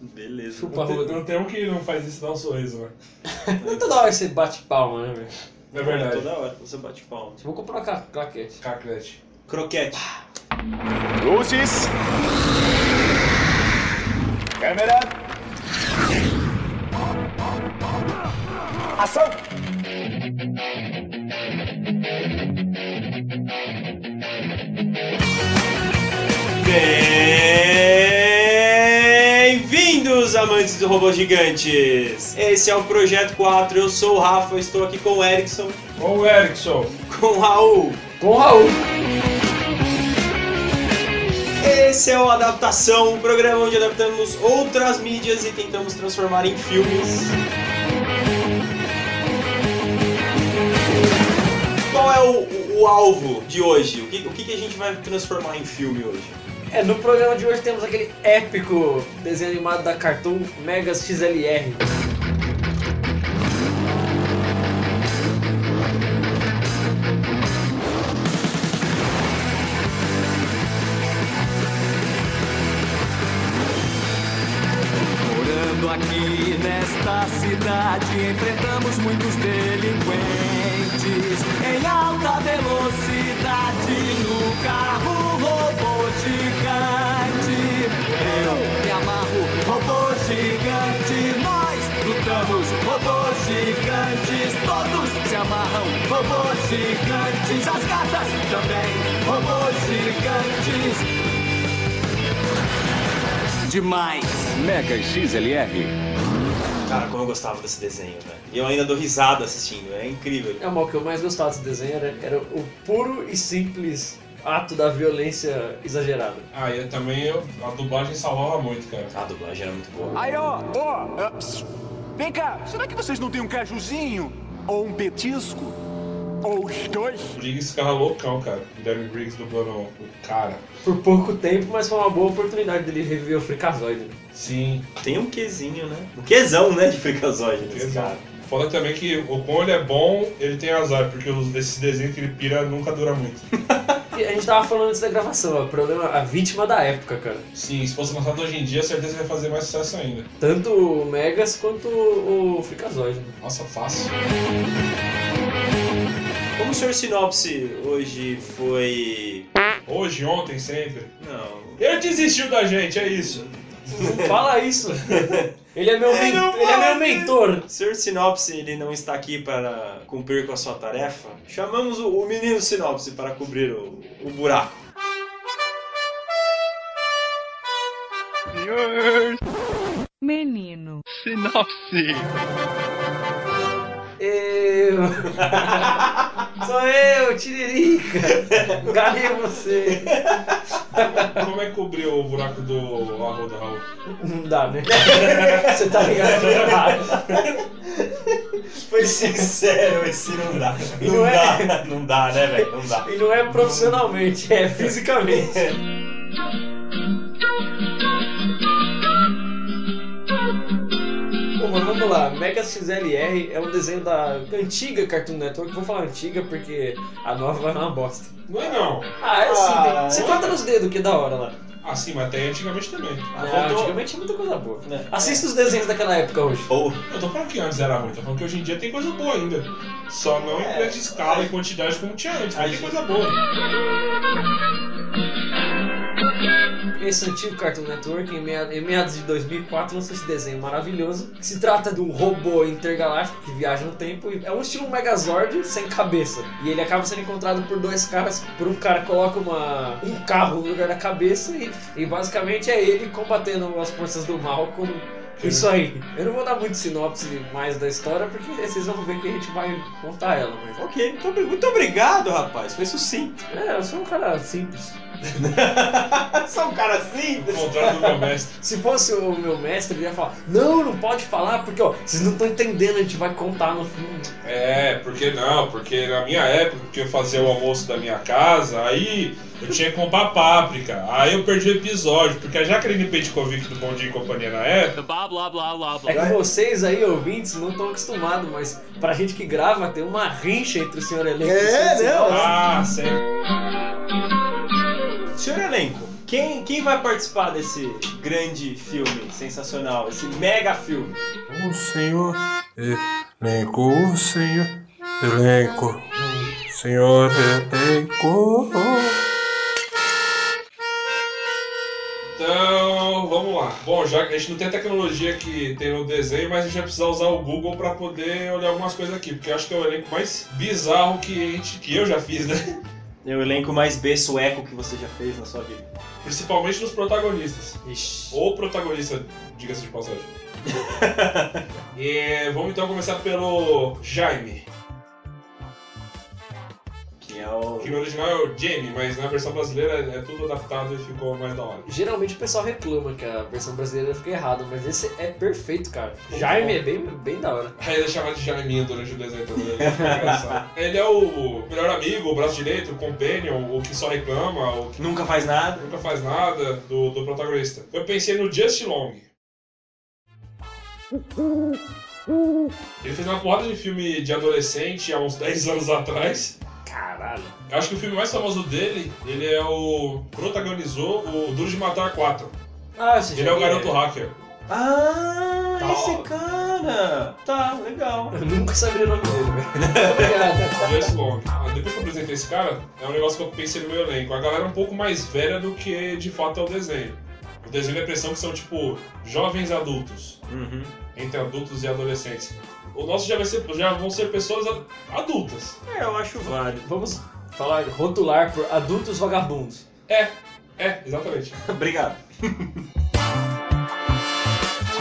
Beleza. Chupa Não tem, não tem um que não faz isso dar um sorriso, né? Não toda hora você bate palma, né, velho? É verdade. Toda hora você bate palma. Vou comprar uma cla- claquete. Cacrete. Croquete. Luzes. Câmera. Ação. Amantes do robôs gigantes! Esse é o Projeto 4, eu sou o Rafa, estou aqui com o Erickson, Ô, o Erickson. com o Raul. Com o Raul. Esse é o Adaptação, um programa onde adaptamos outras mídias e tentamos transformar em filmes. Qual é o, o- o alvo de hoje? O que, o que que a gente vai transformar em filme hoje? É, no programa de hoje temos aquele épico desenho animado da Cartoon Megas XLR. Demais. Mega XLR. Cara, como eu gostava desse desenho, velho. E eu ainda dou risada assistindo, é incrível. É, mas o que eu mais gostava desse desenho era, era o puro e simples ato da violência exagerada. Ah, e também eu, a dublagem salvava muito, cara. A dublagem era muito boa. Aí, ó, ó. Vem cá, será que vocês não têm um cajuzinho? Ou um petisco? Ou os dois? O Briggs ficava loucão, cara. Guilherme Briggs dublando o cara. Por pouco tempo, mas foi uma boa oportunidade dele reviver o Freakazoid. né? Sim. Tem um quezinho, né? Um quezão, né, de Freakazoid nesse Exato. cara. Foda também que o como ele é bom, ele tem azar, porque os, esses desenhos que ele pira nunca dura muito. A gente tava falando antes da gravação, o problema, a vítima da época, cara. Sim, se fosse lançado hoje em dia, certeza que vai fazer mais sucesso ainda. Tanto o Megas quanto o o Freakazoid. né? Nossa, fácil. Como o Sr. Sinopse hoje foi. Hoje, ontem, sempre. Não. Ele desistiu da gente, é isso. Fala isso. Ele é meu, men- ele é meu mentor. O Sr. Sinopse ele não está aqui para cumprir com a sua tarefa. Chamamos o, o menino Sinopse para cobrir o, o buraco. Menino. Sinopse. Eu. Sou eu, Tiririca. Ganhei você. Como é que cobriu o buraco do Arroda Raul? Não dá, né? Você tá ligado? Não dá. Foi sincero, esse não dá. E não é- dá, não dá, né, velho? Não dá. E não é profissionalmente, é fisicamente. Bom, mas vamos lá. Mega XLR é um desenho da antiga Cartoon Network. Vou falar antiga porque a nova vai uma bosta. Não é não. Ah, é sim. Ah, tem- Você é. conta nos dedos, que da hora lá. Ah, sim, mas até antigamente também. Ah, voltou. antigamente tinha muita coisa boa. É. Assista os desenhos daquela época hoje. Ou Eu tô falando que antes era ruim, tô falando que hoje em dia tem coisa boa ainda. Só não em É. grande escala e quantidade como tinha antes, mas Aí- tem coisa boa. Esse antigo Cartoon Network, em mea- em meados de 2004, lançou esse desenho maravilhoso. Que se trata de um robô intergaláctico que viaja no tempo. e É um estilo Megazord sem cabeça. E ele acaba sendo encontrado por dois caras. Por um cara coloca uma, um carro no lugar da cabeça. E, e basicamente é ele combatendo as forças do mal com isso aí. Eu não vou dar muito sinopse mais da história, porque vocês vão ver que a gente vai contar ela. Mas... Ok, muito, muito obrigado, rapaz. Foi sucinto. É, eu sou um cara simples. Só um cara Ao simples. contrário do meu mestre. Se fosse o meu mestre, ele ia falar: Não, não pode falar, porque ó, vocês não estão entendendo, a gente vai contar no filme. É, porque não, porque na minha época que eu fazia o almoço da minha casa, aí eu tinha que comprar páprica. Aí eu perdi o episódio, porque a Jaqueline Petkovic do Bom Dia e Companhia na época, Blá blá blá blá blá. É que vocês aí, ouvintes, não estão acostumados, mas pra gente que grava, tem uma rincha entre o senhor elenco e o É, senhor não. Sinal. ah, sempre. Senhor elenco, Quem, quem vai participar desse grande filme sensacional, esse mega filme? O senhor elenco, o senhor elenco, senhor elenco. Então, vamos lá. Bom, já que a gente não tem a tecnologia que tem no desenho, mas a gente vai precisar usar o Google pra poder olhar algumas coisas aqui, porque eu acho que é o elenco mais bizarro que, a gente, que eu já fiz, né? É o elenco mais B sueco que você já fez na sua vida. Principalmente nos protagonistas. Ixi. Ou protagonista, diga-se de passagem. e vamos então começar pelo Jaime. Que é o. Que no original é o Jamie, mas na versão brasileira é tudo adaptado e ficou mais da hora. Geralmente o pessoal reclama que a versão brasileira fica errada, mas esse é perfeito, cara. Jaime é bem, bem da hora. Aí ele chamava de Jaiminho durante o desenho. Ele é o melhor amigo, o braço direito, o companion, o que só reclama, o que Nunca faz nada. nunca faz nada do, do protagonista. Eu pensei no Just Long. Ele fez uma porrada de filme de adolescente há uns 10 anos atrás. Caralho. Eu acho que o filme mais famoso dele, ele é o. protagonizou o Duro de Matar 4. Ah, esse Ele é o garoto hacker. Ah, Tá. esse cara! Tá, legal. Eu nunca sabia o nome dele, velho. Long. Ah, Depois que eu apresentei esse cara, é um negócio que eu pensei no meu elenco. A galera é um pouco mais velha do que de fato é o desenho. O desenho dá a impressão que são tipo jovens adultos, Uhum. entre adultos e adolescentes. O nosso já, vai ser, já vão ser pessoas adultas. É, eu acho válido. Vamos falar, rotular por adultos vagabundos. É, é, exatamente. Obrigado.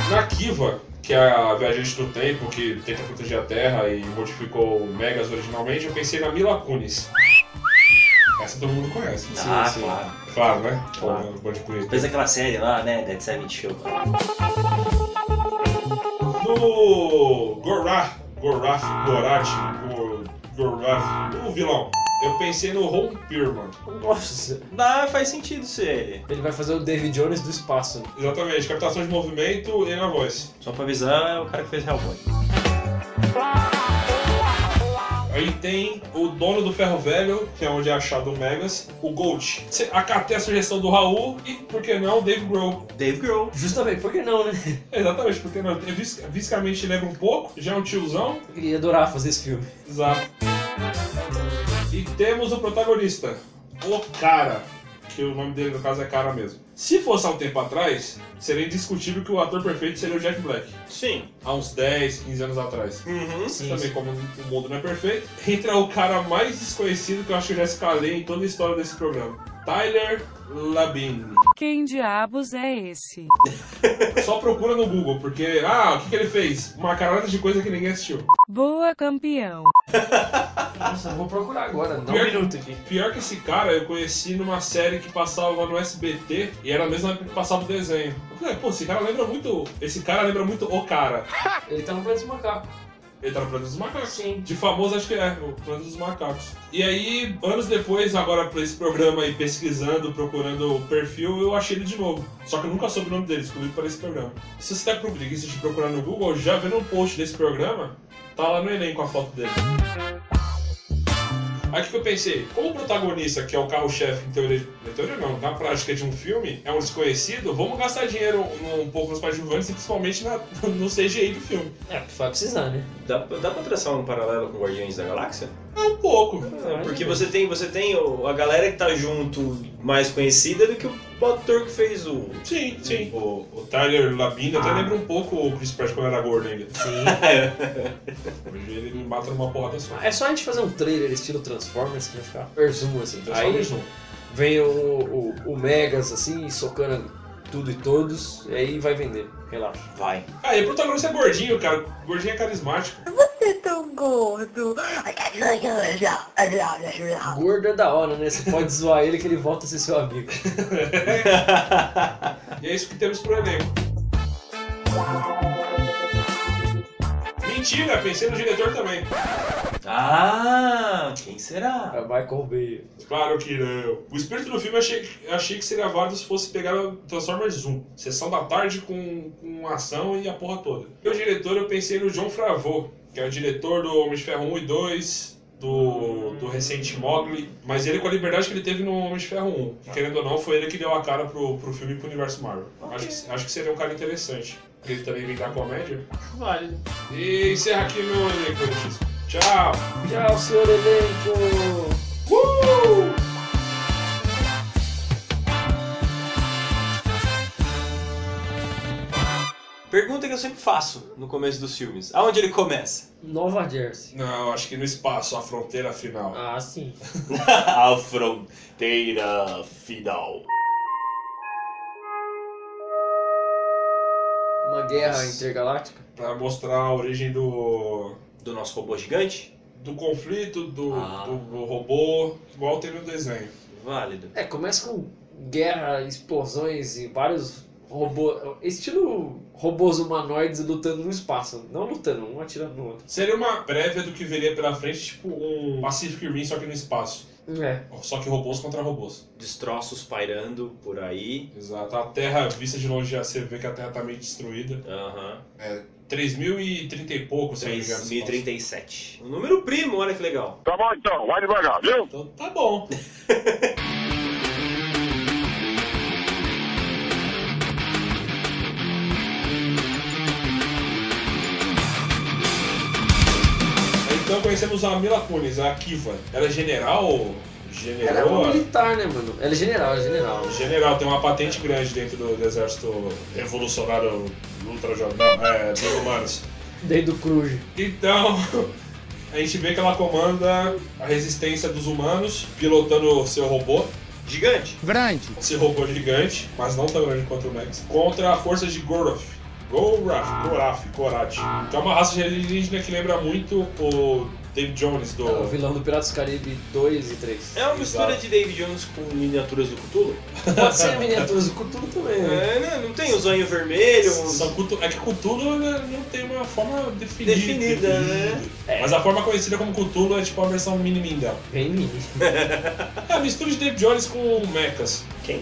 Na Kiva, que é a viajante do tempo que tenta proteger a Terra e modificou o Megas originalmente, eu pensei na Mila Kunis. Essa todo mundo conhece. ah, sim. claro. Claro, né? Claro. Fez aquela série lá, né? Dead Seven Show. No Gorath, Gorath, Gorath, Gor- Gorath, o vilão, eu pensei no Ron Perlman. Nossa, Dá, faz sentido ser ele. ele vai fazer o David Jones do espaço. Exatamente, captação de movimento e na voz. Só pra avisar, é o cara que fez Hellboy. Aí tem o dono do ferro velho, que é onde é achado o Megas, o Gold. Acatei a sugestão do Raul e, por que não, o Dave Grohl. Dave Grohl. Justamente, por que não, né? Exatamente, porque não, ele vis- fisicamente lembra um pouco, já é um tiozão. Eu queria adorar fazer esse filme. Exato. E temos o protagonista, o cara, que o nome dele no caso é cara mesmo. Se fosse há um tempo atrás, seria indiscutível que o ator perfeito seria o Jack Black. Sim. Há uns 10, 15 anos atrás. Uhum. Mas também, como o mundo não é perfeito, entra o cara mais desconhecido que eu acho que eu já escalei em toda a história desse programa. Tyler Labine. Quem diabos é esse? Só procura no Google, porque, ah, o que, que ele fez? Uma caralhada de coisa que ninguém assistiu. Boa campeão. Nossa, eu vou procurar agora, dá um Pior- minuto aqui. Pior que esse cara eu conheci numa série que passava no SBT e era a mesma época que passava o desenho. Eu falei, pô, esse cara lembra muito. Esse cara lembra muito o cara. Ele tá no Planeta dos Macacos. Ele tá no Planeta dos Macacos. Sim. De famoso, acho que é, o Planeta dos Macacos. E aí, anos depois, agora pra esse programa aí, pesquisando, procurando o perfil, eu achei ele de novo. Só que eu nunca soube o nome dele, descobri para esse programa. Se você tá com preguiça de procurar no Google, já vendo um post desse programa, tá lá no Enem com a foto dele. Aí o que eu pensei? Como o protagonista, que é o carro-chefe em teoria, em teoria não, na prática de um filme, é um desconhecido, vamos gastar dinheiro um, um pouco nos coadjuvantes e principalmente na, no CGI do filme. É, vai precisar, né? Dá, dá pra traçar um paralelo com Guardiões da Galáxia? É um pouco. É, porque você tem, você tem a galera que tá junto mais conhecida do que o ator que fez o. Sim, sim. O, o Tyler Labine até lembra um pouco o Chris Pratt quando era gordo ainda. Sim. Hoje ele me mata numa porrada só. É só a gente fazer um trailer estilo Transformers que vai ficar resumo assim. Então, só Aí um. vem o, o, o Megas assim, socando tudo e todos, e aí vai vender. Relaxa. Vai. Ah, e o protagonista é gordinho, cara. Gordinho é carismático. Gordo é da hora, né? Você pode zoar ele que ele volta a ser seu amigo. E é isso que temos pro elenco. Mentira, pensei no diretor também. Ah, quem será? É Michael Bay. Claro que não. O espírito do filme eu achei, achei que seria válido se fosse pegar o Transformers 1. Sessão da tarde com, com ação e a porra toda. E o diretor eu pensei no John Favreau, que é o diretor do Homem de Ferro 1 e 2, do, do recente Mogli, mas ele com a liberdade que ele teve no Homem de Ferro 1. Que, querendo ou não, foi ele que deu a cara pro, pro filme e pro universo Marvel. Acho, que, acho que seria um cara interessante. Ele também vem da comédia. Vale. E encerra aqui meu elenco. Tchau! Tchau, senhor elenco! Uh! Pergunta que eu sempre faço no começo dos filmes. Aonde ele começa? Nova Jersey. Não, acho que no espaço, a fronteira final. Ah, sim. A fronteira final. Uma guerra intergaláctica. Pra mostrar a origem do, Do nosso robô gigante? do conflito, do, Ah. do robô, igual tem no desenho. Válido. É, começa com guerra, explosões e vários robôs. Estilo robôs humanoides lutando no espaço. Não lutando, um atirando no outro. Seria uma prévia do que viria pela frente, tipo um Pacific Rim, só que no espaço. É. Só que robôs contra robôs. Destroços pairando por aí. Exato. A Terra, vista de longe, já você vê que a Terra tá meio destruída. Aham. É 3.030 e pouco, se eu não me engano, esse espaço. 3037. Um número primo, olha que legal. Tá bom então, vai devagar, viu? Então tá bom. Então conhecemos a Mila Kunis, a Kiva. Ela é general? Ela é uma General? militar, né, mano? Ela é general, ela é general. General, tem uma patente grande dentro do, exército revolucionário ultra jovem. Não, é, dos humanos. Desde o Cruz. Então, a gente vê que ela comanda a resistência dos humanos, pilotando seu robô, Gigante. seu robô gigante, mas não tão grande quanto o Max, contra forças de Goroth. Gorath, Gorath, Gorath. Que é uma raça de alienígena que lembra muito o Dave Jones do. É o vilão do Piratas do Caribe 2 e 3. É uma mistura Exato. de David Jones com miniaturas do Cthulhu? Pode ser miniaturas do Cthulhu também, né? É, né? Não tem o zóio vermelho. São Cthulhu- é que Cthulhu né, não tem uma forma definida. Definida, né? Mas a forma conhecida como Cthulhu é tipo a versão mini dela. Bem mini. É a mistura de Dave Jones com mechas. Quem?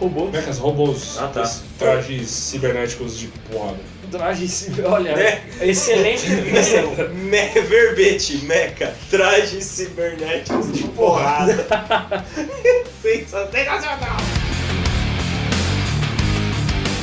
Robô. Mechas, robôs, Ah, tá. trajes cibernéticos de porrada. Traje civil. Olha, Né? excelente definição. Me verbete, meca, trajes cibernéticos de porrada. Sensacional.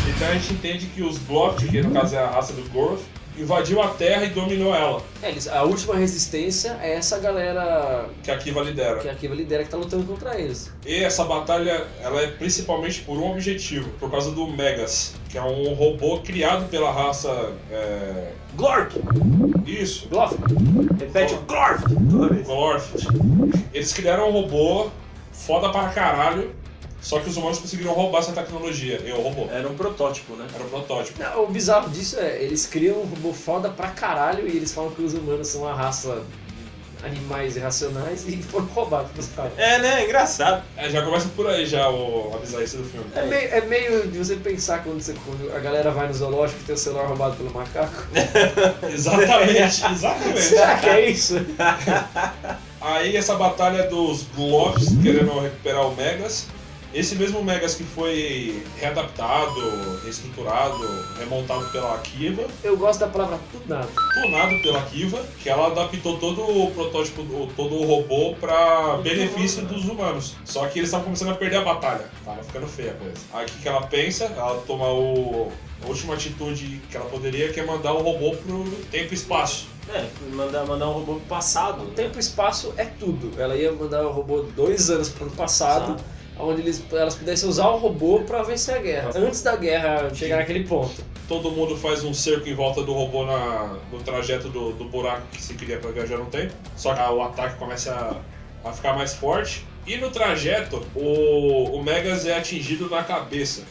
Então a gente entende que os Blocked, que no caso é a raça do Goroth, invadiu a Terra e dominou ela, É, eles- a última resistência é essa galera que a Kiva lidera. que a Kiva lidera que tá lutando contra eles. E essa batalha, ela é principalmente por um objetivo, por causa do Megas, que é um robô criado pela raça... É... Glorp. Isso, Gloff, Repete vez. Glorf. Eles criaram um robô foda pra caralho, só que os humanos conseguiram roubar essa tecnologia, e o robô. Era um protótipo, né? Era um protótipo. Não, o bizarro disso é, eles criam um robô foda pra caralho e eles falam que os humanos são uma raça animais irracionais e foram roubados pelos caras. É, né? Engraçado. É, já começa por aí já o, a bizarrice do filme. É meio, é meio de você pensar quando, você, quando a galera vai no zoológico e tem o celular roubado pelo macaco. Exatamente, exatamente. Será que é isso? Aí essa batalha dos Globs querendo recuperar o Megas. Esse mesmo Megas que foi readaptado, reestruturado, remontado pela Kiva, Eu gosto da palavra tunado. tunado pela Kiva, que ela adaptou todo o protótipo, todo o robô para benefício dos humanos. Só que eles estavam começando a perder a batalha, tava ficando feia a coisa. Aí o que, que ela pensa? Ela toma o, a última atitude que ela poderia, que é mandar o robô pro tempo e espaço. É, mandar, mandar um robô pro passado. O tempo e espaço é tudo. Ela ia mandar o robô dois anos pro passado, Exato. Onde eles, elas pudessem usar o robô pra vencer a guerra. Antes da guerra chegar naquele ponto. Todo mundo faz um cerco em volta do robô na, no trajeto do, do buraco que se queria para viajar no tempo. Só que o ataque começa a, a ficar mais forte. E no trajeto, o, o Megas é atingido na cabeça.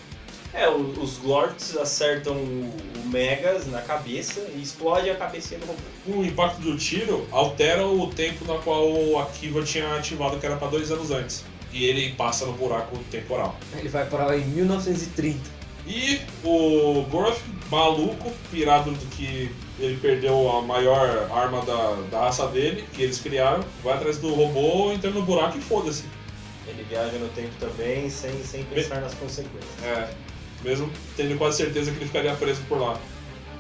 É, o- os Glorts acertam o, o Megas na cabeça e explode a cabecinha do robô. O impacto do tiro altera o tempo na qual a Kiva tinha ativado, que era para dois anos antes. E ele passa no buraco temporal. Ele vai para lá em 1930. E o Goroth, maluco, pirado do que ele perdeu a maior arma da, da raça dele, que eles criaram, vai atrás do robô, entra no buraco e foda-se. Ele viaja no tempo também sem, sem pensar nas consequências. É, mesmo tendo quase certeza que ele ficaria preso por lá.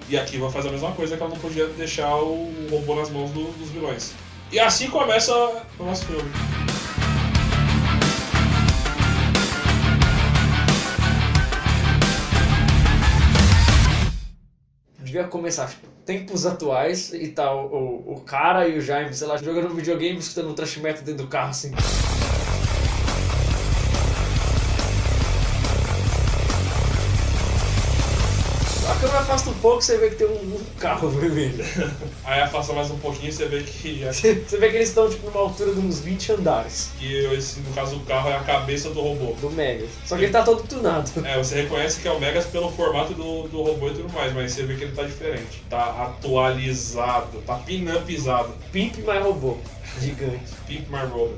E a Kiva faz a mesma coisa, que ela não podia deixar o robô nas mãos do- dos vilões. E assim começa o nosso filme. Devia começar, tipo, tempos atuais e tal, o, o cara e o Jaime, sei lá, jogando videogame, escutando um trash metal dentro do carro, assim. Afasta um pouco, você vê que tem um, um carro vermelho. Aí afasta mais um pouquinho e você vê que, Você vê que eles estão, tipo, numa altura de uns 20 andares que esse, no caso o carro é a cabeça do robô. do Megas. Só que ele tá todo tunado. É, você reconhece que é o Megas pelo formato do, do robô e tudo mais, mas você vê que ele tá diferente. Tá atualizado, tá pinampizado. Pimp mais robô. Gigante. Pimp My Robot.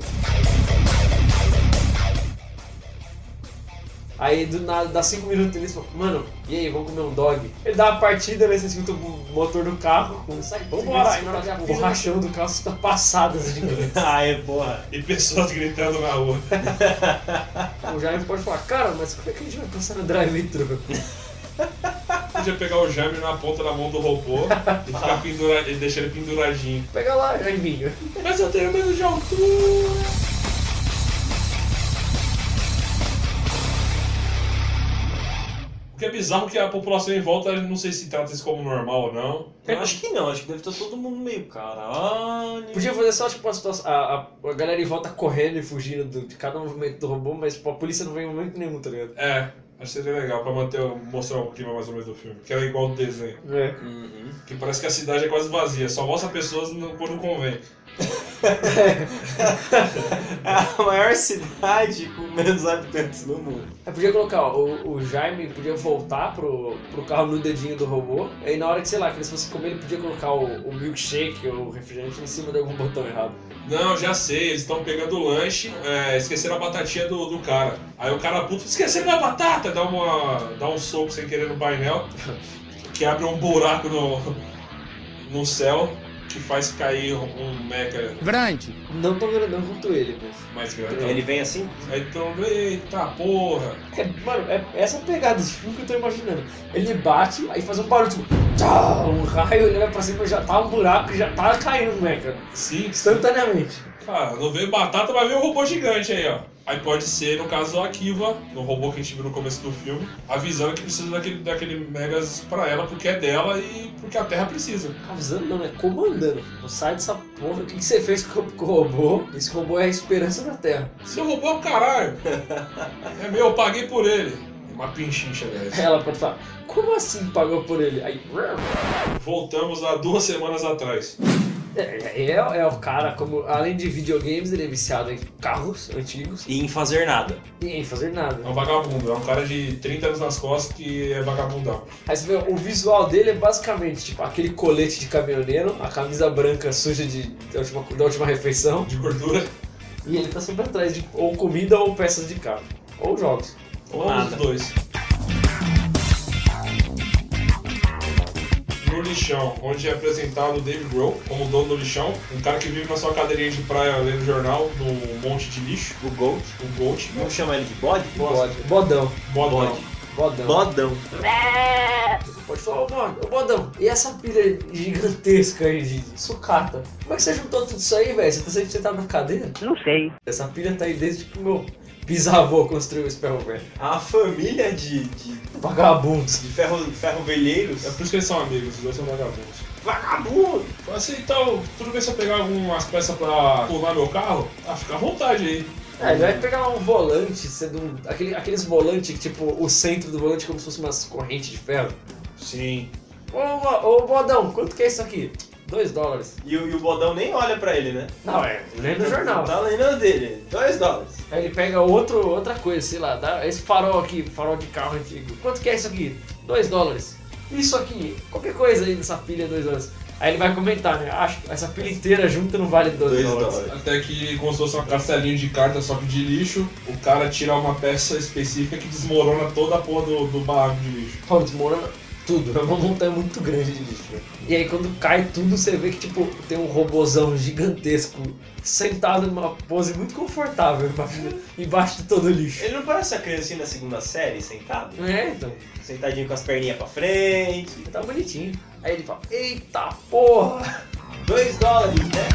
Aí do nada, dá 5 minutos eles falam, mano, e aí, vamos comer um dog? Ele dá uma partida, né, você escuta o motor do carro, sai, vambora, aí, o rachão do carro está passado assim, gigante. Ai, porra. E pessoas gritando na rua. O Jaime pode falar, cara, mas como é que a gente vai passar no drive-thru? Podia pegar o Jaime na ponta da mão do robô e ficar pendura... e deixar ele penduradinho. Pega lá, Jaiminho. Mas eu tenho medo de altura. O que é bizarro que a população em volta, não sei se trata isso como normal ou não. Eu acho que não, acho que deve estar todo mundo meio caralho. Podia fazer só, tipo, a, situação, a, a, a galera em volta correndo e fugindo do- de cada movimento do robô, mas tipo, a polícia não vem em momento nenhum, tá ligado? É, acho que seria legal pra manter, o- mostrar o clima mais ou menos do filme. Que era igual do desenho. É. Uhum. Que parece que a cidade é quase vazia, só mostra pessoas no- quando convém. É a maior cidade com menos habitantes no mundo. Aí podia colocar, ó, o, o Jaime podia voltar pro, pro carro no dedinho do robô, aí na hora que, sei lá, que eles fossem comer, ele podia colocar o, o milkshake ou o refrigerante em cima de algum botão errado. Não, já sei, eles estão pegando o lanche, é, esqueceram a batatinha do, do cara. Aí o cara puto, esqueceram da batata, dá, uma, dá um soco sem querer no painel, que abre um buraco no, no céu, que faz cair um mecha Grande. Não tão grandão quanto ele, mas... mais grande. Ele vem assim? Aí então, eita porra! É, mano, é essa pegada de filme que eu tô imaginando. Ele bate, aí faz um barulho, tipo, tchau, um raio, ele vai pra cima, já tá um buraco, já tá caindo, né, cara? Sim, Instantaneamente. Cara, não veio batata, mas veio um robô gigante aí, ó. Aí pode ser, no caso, a Kiva, no robô que a gente viu no começo do filme, avisando que precisa daquele, daquele Megas pra ela, porque é dela e porque a Terra precisa. Avisando não, é comandando. Não sai dessa porra. O que, que você fez com, o robô? Esse robô é a esperança da Terra. Seu robô é o caralho! É meu, eu paguei por ele. Uma pinchincha, aliás. Ela pode falar, como assim pagou por ele? Aí, Voltamos há duas semanas atrás. É, é, é o cara, como além de videogames, ele é viciado em carros antigos E em fazer nada. e em fazer nada. É um vagabundo, é um cara de 30 anos nas costas que é vagabundão. Aí você vê, o visual dele é basicamente tipo aquele colete de caminhoneiro, a camisa branca suja de, da, última, da última refeição, De gordura, e ele tá sempre atrás de ou comida ou peças de carro. Ou jogos. ou Nada. os dois. No lixão, onde é apresentado o Dave Grohl como dono do lixão, um cara que vive na sua cadeirinha de praia lendo jornal no monte de lixo, O Gold. o Gold, Vamos chamar ele de bode? Bode. Bodão. modão. Bode. Bodão. Bodão. Pode falar, mano, Bodão, e essa pilha gigantesca aí de sucata? Como é que você juntou tudo isso aí, velho? Você tá sentado na cadeira? Não sei. Essa pilha tá aí desde que o meu bisavô construiu esse ferro velho. A família de, de, Vagabundos. de ferro, ferrovelheiros. É por isso que eles são amigos, os dois são vagabundos. Vagabundo! Fala assim, então, tudo bem se eu pegar algumas peças pra pular meu carro? Ah, fica à vontade aí. É, ele vai pegar um volante, sendo um, aquele, aqueles volantes que, tipo, o centro do volante é como se fosse umas correntes de ferro. Sim. Ô, Bo- ô Bodão, quanto que é isso aqui? Dois dólares. E, o- e o bodão nem olha pra ele, né? Não, é, lendo o jornal. Tá lendo dele. Dois dólares. Aí ele pega outro, outra coisa, sei lá, dá esse farol aqui, farol de carro antigo. Quanto que é isso aqui? Dois dólares. Isso aqui, qualquer coisa aí nessa pilha, dois dólares. Aí ele vai comentar, né? Acho que essa pilha inteira junta não vale dois, Dois dólares. dólares. Até que, como se fosse uma castelinha de cartas, só que de lixo, o cara tira uma peça específica que desmorona toda a porra do, do barraco de lixo. Pô, desmorona tudo. É uma montanha muito grande de lixo. Né? E aí quando cai tudo, você vê que tipo tem um robozão gigantesco sentado numa pose muito confortável embaixo, embaixo de todo o lixo. Ele não parece a criancinha da segunda série sentado? É, então. Sentadinho com as perninhas pra frente. Ele tá bonitinho. Aí ele fala, eita porra! dois dólares, né?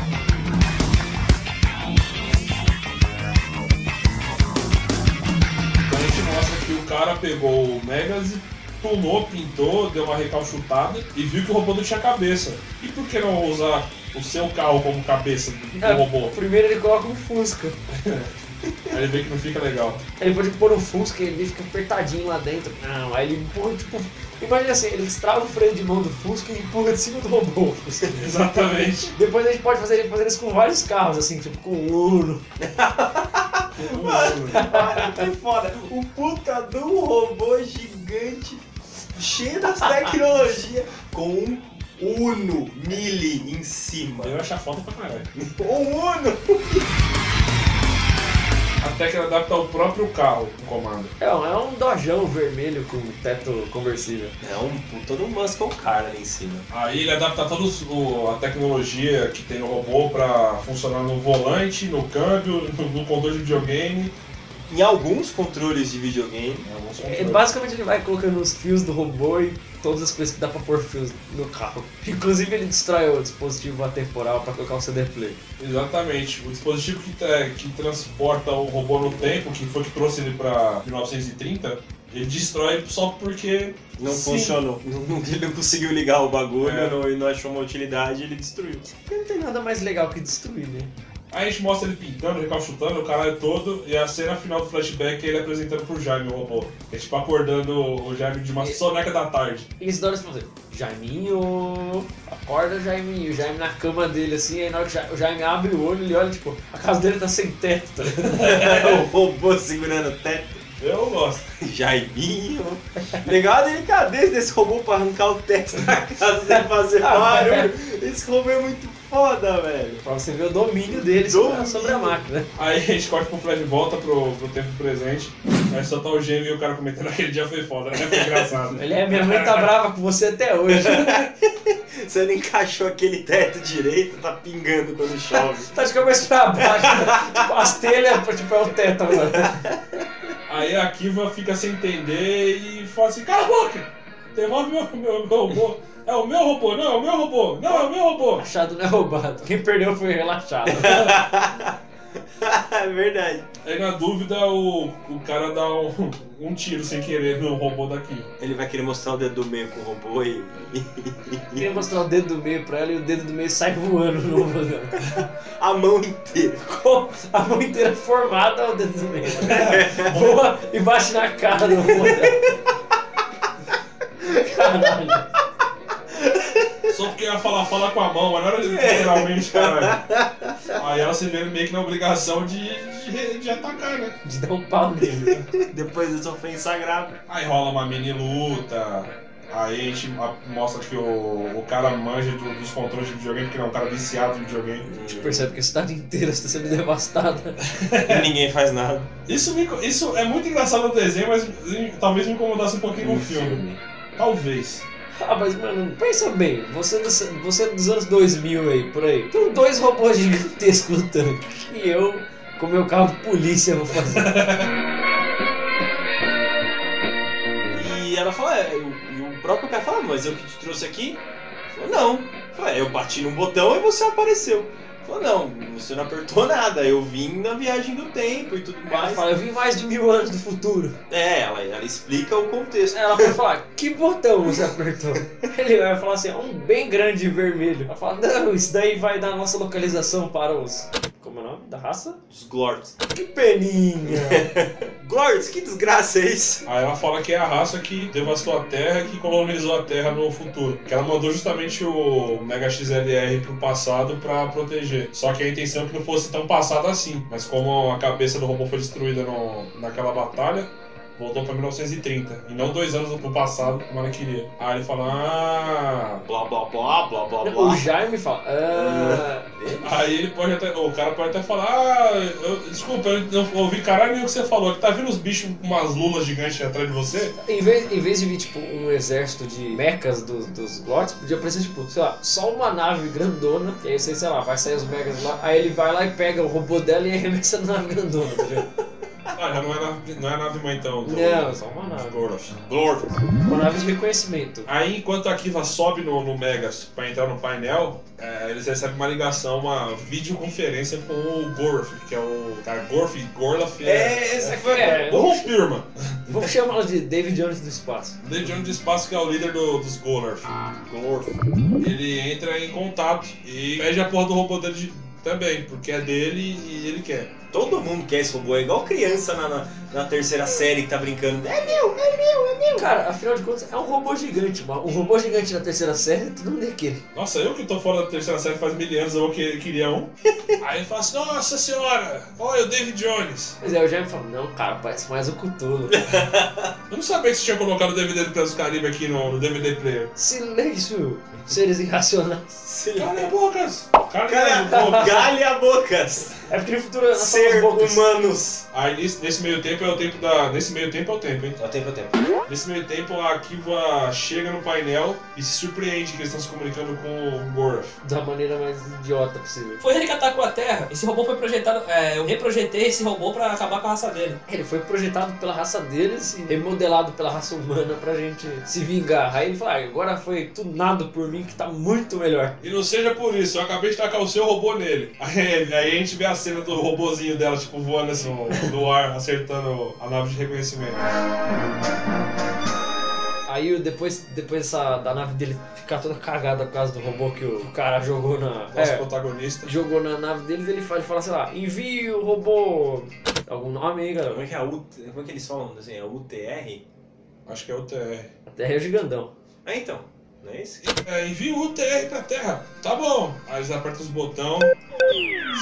Então a gente mostra que o cara pegou o Megas tunou, pintou, deu uma recalchutada e viu que o robô não tinha cabeça. E por que não usar o seu carro como cabeça do É, robô? Primeiro ele coloca um Fusca. Aí ele vê que não fica legal. Ele pode pôr um Fusca e ele fica apertadinho lá dentro. Não, aí ele empurra, tipo. Imagina assim, ele destrava o freio de mão do Fusca e empurra de cima do robô. Exatamente. Depois a gente pode fazer, fazer isso com vários carros, assim, tipo com o Uno. que foda. O puta de um robô gigante, cheio das tecnologias, com um Uno Mili em cima. Eu ia achar foda pra caralho. Um Uno! Até que ele adapta ao próprio carro o comando. É, um- é um dojão vermelho com teto conversível. É um puta do Muscle Car ali em cima. Aí ele adapta toda o- a tecnologia que tem no robô pra funcionar no volante, no câmbio, no, no controle de videogame. Em alguns controles de videogame, alguns É, controles. basicamente ele vai colocando os fios do robô e todas as coisas que dá pra pôr fios no carro. Inclusive ele destrói o dispositivo atemporal pra colocar o CD player. Exatamente. O dispositivo que, tá- que transporta o robô no tempo, que foi que trouxe ele pra 1930, ele destrói só porque. não Sim. funcionou. Não- Ele não conseguiu ligar o bagulho É. não- e não achou uma utilidade ele destruiu. Porque não tem nada mais legal que destruir, né? Aí a gente mostra ele pintando, recalchutando o caralho todo, e a cena final do flashback é ele apresentando pro Jaime, o robô. É tipo acordando o Jaime de uma soneca da tarde. E eles dão pra fazer, Jaiminho, acorda Jaiminho, o Jaime na cama dele assim, aí na hora que o Ja- o Jaime abre o olho, ele olha, tipo, a casa dele tá sem teto, tá ligado? o robô segurando o teto. Eu gosto. Jaiminho. Legal a delicadeza desse robô pra arrancar o teto da casa sem fazer Ah, barulho. Esse robô é muito foda, velho. Pra você ver o domínio dele sobre a- Domínio. sobre a máquina. Aí a gente corta pro flash de volta pro, pro tempo presente. Aí só tá o gêmeo e o cara comentando aquele dia foi foda, né? Foi engraçado. Ele é, minha mãe tá brava com você até hoje. Você não encaixou aquele teto direito, tá pingando quando chove. Tá de cabeça pra baixo. tipo, as telhas, tipo, é o teto agora. Aí a Kiva fica sem entender e fala assim, cala a boca! Devolve meu, meu, meu robô. É o meu robô, não, é o meu robô, não, é o meu robô. Achado não é roubado. Quem perdeu foi relaxado. é verdade. Aí na dúvida o, o cara dá um, um tiro sem querer no robô da Kiva. Ele vai querer mostrar o dedo do meio com o robô e. Queria mostrar o dedo do meio pra ela e o dedo do meio sai voando no robô dela. a mão inteira. Com a mão inteira formada o dedo do meio. Voa e bate na cara do robô dela. Caralho. Só porque ela fala, fala com a mão, mas não era literalmente, caralho. Aí ela se vê meio que na obrigação de, de, de atacar, né? De dar um pau nele. Depois dessa ofensa grave. Aí rola uma mini luta. Aí a gente a- mostra que o, o cara manja do- dos controles de videogame, porque ele é um cara viciado em videogame. Percebe que a cidade inteira está sendo devastada. E ninguém faz nada. Isso, me isso é muito engraçado no desenho, mas talvez me incomodasse um pouquinho no filme. Talvez. Ah, mas mano, pensa bem, você, você dos anos 2000 aí, por aí, tem dois robôs gigantescos lutando. E eu, com meu carro de polícia, vou fazer. E ela fala, é, e o, e o próprio cara fala, mas eu que te trouxe aqui? Falou, não. Falei, "É, eu bati num botão e você apareceu. Falou, não, você não apertou nada, eu vim na viagem do tempo e tudo Ela mais. fala, eu vim mais de mil anos do futuro. É, ela, ela explica o contexto. Ela vai falar, que botão você apertou? Ele vai falar assim, é um bem grande vermelho. Ela fala, não, isso daí vai dar nossa localização para os... Como é o nome da raça? Os Glords. Que peninha! Glords, que desgraça é isso? Aí ela fala que é a raça que devastou a Terra e que colonizou a Terra no futuro. Que ela mandou justamente o Mega XLR pro passado pra proteger. Só que a intenção é que não fosse tão passado assim. Mas como a cabeça do robô foi destruída no- naquela batalha, voltou pra 1930. E não dois anos pro passado, como ela queria. Aí ele fala, ah... Blá blá blá, blá blá O blá. Jaime fala, ah... Aí ele pode até. O cara pode até falar, ah, eu, desculpa, eu não ouvi caralho nenhum que você falou. Que tá vindo os bichos com umas lulas gigantes atrás de você? Em vez, em vez de vir, tipo, um exército de mechas dos, dos Glorts, podia aparecer, tipo, sei lá, só uma nave grandona, que aí você, sei lá, vai sair os mechas lá, aí ele vai lá e pega o robô dela e arremessa na nave grandona, tá ligado? Ah, já não é nave, não é nave mãe então. do- Não, só uma nave. Gordof. Uma nave de reconhecimento. Aí, enquanto a Kiva sobe no, no Megas pra entrar no painel, é, eles recebem uma ligação, uma videoconferência com o Gorf, que é o. Cara, Gorf, Gorlaf É, esse foi. É, O Rompirma. vamos chamá-lo de David Jones do espaço. David Jones do Espaço, que é o líder do- dos Golorf. Gorf. Ele entra em contato e pede a porra do robô dele de- também, porque é dele e ele quer. Todo mundo quer esse robô, é igual criança na, na, na terceira série que tá brincando. É meu, é meu, é meu. Cara, afinal de contas, é um robô gigante, mano. Um robô gigante na terceira série, todo mundo ia querer. Nossa, eu que tô fora da terceira série faz mil anos, eu que- queria um. Aí ele fala assim: Nossa senhora, olha o David Jones. Mas aí eu já me falo, não, cara, parece mais o Cthulhu. Eu não sabia que você tinha colocado o DVD do Piratas do Caribe aqui no, no DVD player. Silêncio, seres irracionais. Cala a bocas! Cala a Cara, boca! galha bocas. É porque no futuro nós Ser somos bocas. humanos. Aí nesse, nesse meio tempo é o tempo da. Nesse meio tempo é o tempo, hein? É o tempo, é o tempo. Nesse meio tempo a Kiva chega no painel e se surpreende que eles estão se comunicando com o Gorf. Da maneira mais idiota possível. Foi ele que atacou a Terra. Esse robô foi projetado. é, eu reprojetei esse robô pra acabar com a raça dele. Ele foi projetado pela raça deles e remodelado pela raça humana pra gente se vingar. Aí ele fala, ah, agora foi tunado por mim que tá muito melhor. E não seja por isso, eu acabei de tacar o seu robô nele. Aí, aí a gente vê a cena do robozinho dela, tipo, voando assim no, no ar, acertando a nave de reconhecimento. Aí depois, depois essa, da nave dele ficar toda cagada por causa do robô que o cara jogou na. Nosso é, protagonista. jogou na nave deles, ele fala, ele fala, sei lá, envie o robô. Algum nome aí, Como galera? é que é a U... Como é que eles falam assim? É UTR? Acho que é o TR. Até é gigantão. Ah, então. Não é isso? É, envia o TR pra Terra. Tá bom. Aí eles apertam os botões.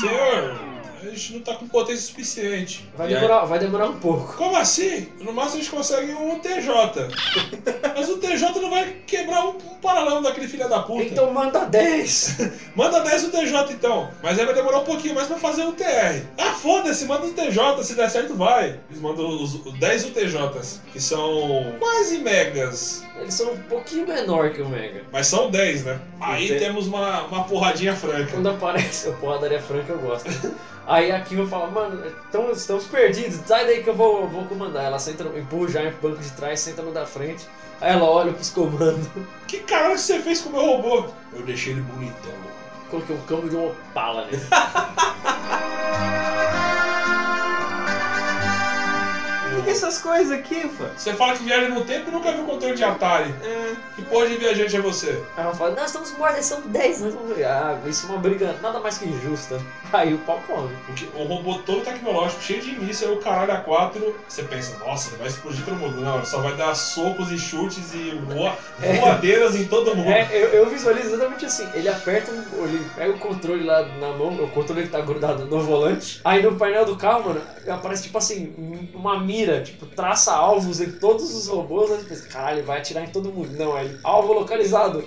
Senhor, a gente não tá com potência suficiente. Vai E aí? demorar, vai demorar um pouco. Como assim? No máximo a gente consegue um TJ. Mas o TJ não vai quebrar um, um paralelo daquele filho da puta. Então manda 10! Manda 10 o TJ então. Mas aí vai demorar um pouquinho mais pra fazer o TR. Ah, foda-se, manda o TJ, se der certo vai. Eles mandam os, os 10 UTJs, que são quase megas. Eles são um pouquinho menor que o Mega. Mas são 10, né? Aí Ente- temos uma, uma porradinha franca. Quando aparece a porradaria franca, eu gosto. Aí a Kiva fala, mano, tamo- estamos perdidos, sai daí que eu vou, vou comandar. Ela senta, no, empurra o pro banco de trás, senta no da frente. Aí ela olha pros comandos. Que caralho que você fez com o meu robô? Eu deixei ele bonitão. Coloquei um câmbio de uma opala nele. que é essas coisas aqui, pô? Você fala que viaja no tempo e nunca viu controle de Atari. É. Que porra de viajante é você? Aí ela fala, nós estamos mortos, são 10, nós vamos Ah, isso é uma briga nada mais que injusta. Aí o pau come. Porque o robô todo tecnológico, cheio de míssil, o caralho a quatro. Você pensa, nossa, ele vai explodir todo mundo. Não, ele só vai dar socos e chutes e voa- voadeiras em todo mundo. É, eu, eu visualizo exatamente assim. Ele aperta, um, ele pega o controle lá na mão, o controle que tá grudado no volante. Aí no painel do carro, mano, aparece tipo assim, uma mira, tipo, traça alvos em todos os robôs. Aí você pensa, caralho, ele vai atirar em todo mundo. Não, aí, alvo localizado.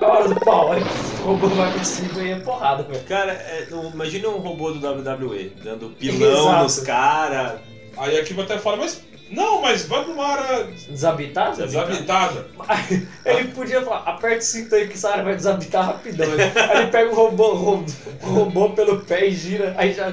É hora do pau. Aí o robô vai pra cima e é porrada, velho. Cara, é, imagina um robô do WWE dando pilão Exato. nos caras. Aí a Kiva até fala, mas. Não, mas vai pra uma área Desabitado? desabitada. Ele podia falar, aperte o cinto aí que essa área vai desabitar rapidão. Aí ele pega o robô, robô pelo pé e gira, aí já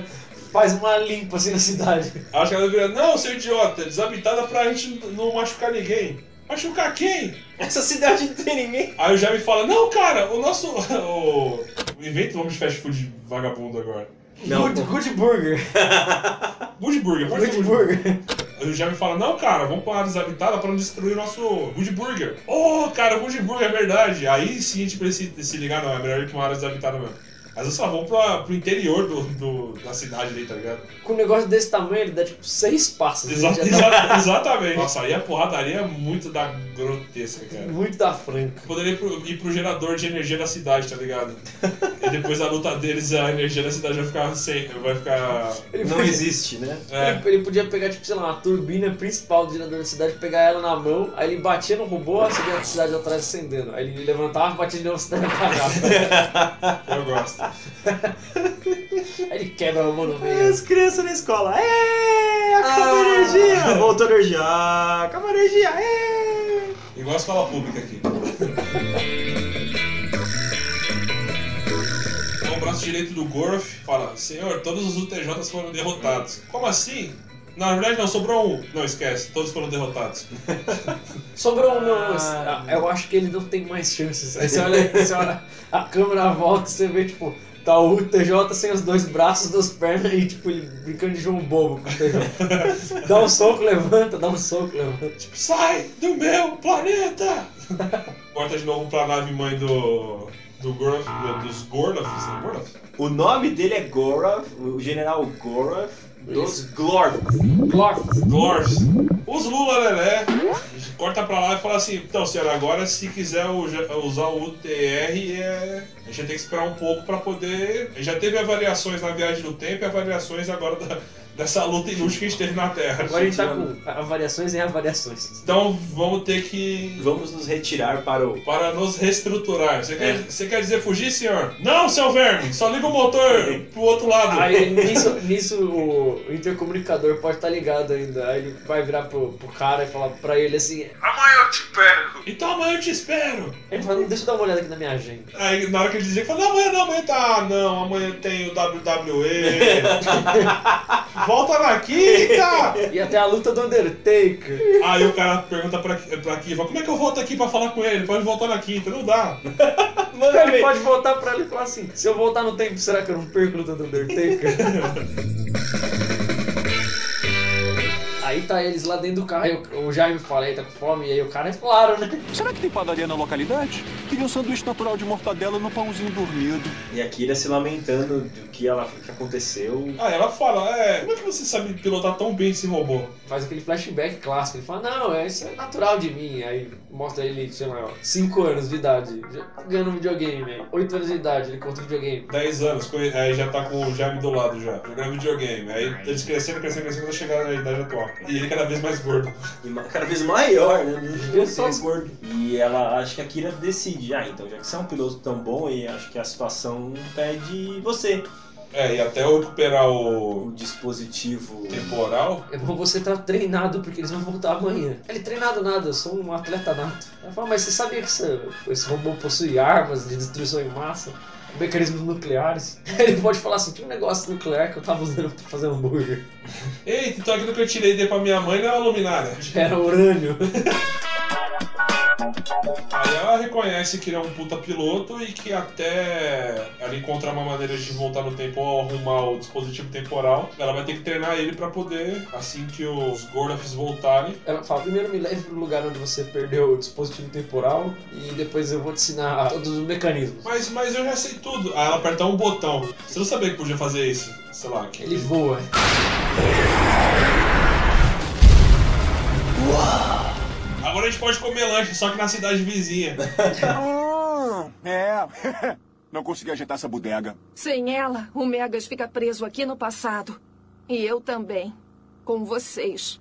faz uma limpa assim na cidade. Acho que ela vira, não, seu idiota, desabitada pra gente não machucar ninguém. Machucar quem? Essa cidade não tem ninguém. Aí o Jaime fala, não, cara, o nosso. O, inventa o nome de fast food vagabundo agora. Não, Good, good Burger. Good Burger, pode Good Burger. Aí o Jaime fala, não, cara, vamos pra uma área desabitada pra não destruir o nosso Good Burger. Oh, cara, Good Burger é verdade. Aí sim a gente precisa se ligar, não, é melhor ir pra uma área desabitada mesmo. Mas eu só vou pra, pro interior do, do- da cidade ali, tá ligado? Com um negócio desse tamanho, ele dá tipo seis passos. Exa- tá exa- exatamente. Nossa, aí a porradaria é muito da grotesca, cara. muito da franca. Poderia ir pro, ir pro gerador de energia da cidade, tá ligado? e depois da luta deles, a energia da cidade vai ficar sem. Vai ficar. Ele não podia, existe, né? É. ele, ele podia pegar, tipo, sei lá, uma turbina principal do gerador da cidade, pegar ela na mão, aí ele batia no robô, a cidade atrás acendendo. Aí ele levantava, batia de novo, a cidade apagava. Eu gosto. Aí ele quebra o robô no meio. As crianças na escola. É, acabou a Ah. energia. Voltou a energia. Acabou a energia. É. Igual a escola pública aqui. Então o braço braço direito do Gorf fala: Senhor, todos os UTJs foram derrotados. Como assim? Na verdade, não, sobrou um. Não, esquece, todos foram derrotados. Sobrou um, não. Ah. Ah, Eu acho que ele não tem mais chances. Aí você olha, você olha a câmera volta e você vê, tipo, tá o TJ sem os dois braços, duas pernas e, tipo, ele brincando de João Bobo com o TJ. dá um soco, levanta, dá um soco, levanta. Tipo, Sai do meu planeta! Corta de novo pra nave mãe do. do Gorf, dos Gorloffs, né? O nome dele é Gorath, o general Gorath dos Glorf. Glorf. Glorfs. Os Lula Lelé. Corta pra lá e fala assim: então, senhora, agora se quiser usar o UTR, é... a gente tem que esperar um pouco pra poder. Já teve avaliações na viagem do tempo e avaliações agora da- dessa luta inútil que a gente teve na Terra. Agora a gente tá com avaliações em avaliações. Então vamos ter que. Vamos nos retirar para o. Para nos reestruturar. Você, quer, É. você quer dizer fugir, senhor? Não, seu verme! Só liga o motor pro outro lado. Aí nisso, nisso o intercomunicador pode estar ligado ainda. Aí ele vai virar pro, pro cara e falar pra ele assim: Amanhã eu te pego. Então amanhã eu te espero. Ele fala, deixa eu dar uma olhada aqui na minha agenda. Aí na hora que ele dizia, ele falou, não, amanhã não, amanhã tá. Ah, não, amanhã tem o WWE. Volta na quinta! E até a luta do Undertaker. Aí o cara pergunta pra, pra Kiva, como é que eu volto aqui pra falar com ele? Pode voltar na quinta, não dá. Manda Ele pode voltar pra ele e falar assim: se eu voltar no tempo, será que eu não perco a luta do Undertaker? Aí tá eles lá dentro do carro, aí o, o Jaime fala, aí tá com fome, e aí o cara é claro, né? Será que tem padaria na localidade? Queria um sanduíche natural de mortadela no pãozinho dormido. E a Kira se lamentando do que, ela, que aconteceu. Aí ela fala, é, como é que você sabe pilotar tão bem esse robô? Faz aquele flashback clássico, ele fala, não, é, isso é natural de mim. Aí mostra ele, sei lá, 5 anos de idade, já ganhando um videogame, aí 8 anos de idade, ele conta o videogame. 10 anos, aí já tá com o Jaime do lado já, jogando videogame. Aí eles crescendo, crescendo, crescendo, até chegar na idade atual. E ele cada vez mais gordo. E cada vez maior, né? Não só Gigantesco. gordo. E ela, acho que a Kira decide, ah, então já que você é um piloto tão bom, e acho que a situação pede você. É, e até eu recuperar o O dispositivo. temporal, É bom você estar treinado, porque eles vão voltar amanhã. Ele treinado nada, eu sou um atleta nato. Ela fala, mas você sabia que esse, esse robô possui armas de destruição em massa? Mecanismos nucleares. Ele pode falar assim, tinha um negócio nuclear que eu tava usando pra fazer hambúrguer. Eita, então aquilo que eu tirei e dei pra minha mãe não é uma luminária. Era urânio. Aí ela reconhece que ele é um puta piloto e que até ela encontrar uma maneira de voltar no tempo ou arrumar o dispositivo temporal, ela vai ter que treinar ele pra poder, assim que os Gordoffs voltarem. Ela fala, primeiro me leve pro lugar onde você perdeu o dispositivo temporal e depois eu vou te ensinar todos os mecanismos. Mas, mas eu já sei tudo. Aí ela aperta um botão. Você não sabia que podia fazer isso? Sei lá. Que... Ele voa. Agora a gente pode comer lanche, só que na cidade vizinha. É. Não consegui ajeitar essa bodega. Sem ela, o Megas fica preso aqui no passado. E eu também. Com vocês.